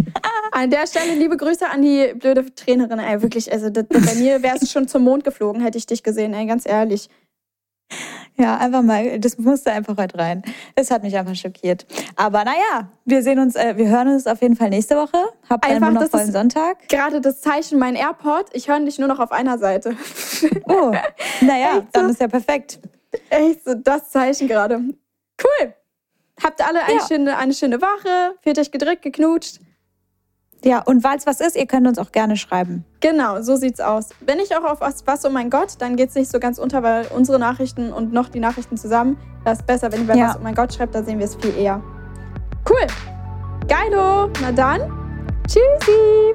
An der Stelle liebe Grüße an die blöde Trainerin. Ey, wirklich, also das, bei mir wärst du schon zum Mond geflogen, hätte ich dich gesehen, ey, ganz ehrlich. Ja, einfach mal, das musste einfach heute rein. Es hat mich einfach schockiert. Aber naja, wir sehen uns, äh, wir hören uns auf jeden Fall nächste Woche. Habt einen Einfach, das wundervollen Sonntag. Gerade das Zeichen, mein AirPod, ich höre dich nur noch auf einer Seite. Oh, naja, so? dann ist ja perfekt. Echt so das Zeichen gerade. Cool. Habt alle eine, Ja. schöne, eine schöne Woche, fühlt euch gedrückt, geknutscht. Ja, und falls was ist, ihr könnt uns auch gerne schreiben. Genau, so sieht's aus. Wenn ich auch auf was, was oh mein Gott, dann geht's nicht so ganz unter, weil unsere Nachrichten und noch die Nachrichten zusammen, das ist besser, wenn ihr bei Ja. was oh mein Gott schreibt, da sehen wir es viel eher. Cool. Geilo. Na dann. Tschüssi.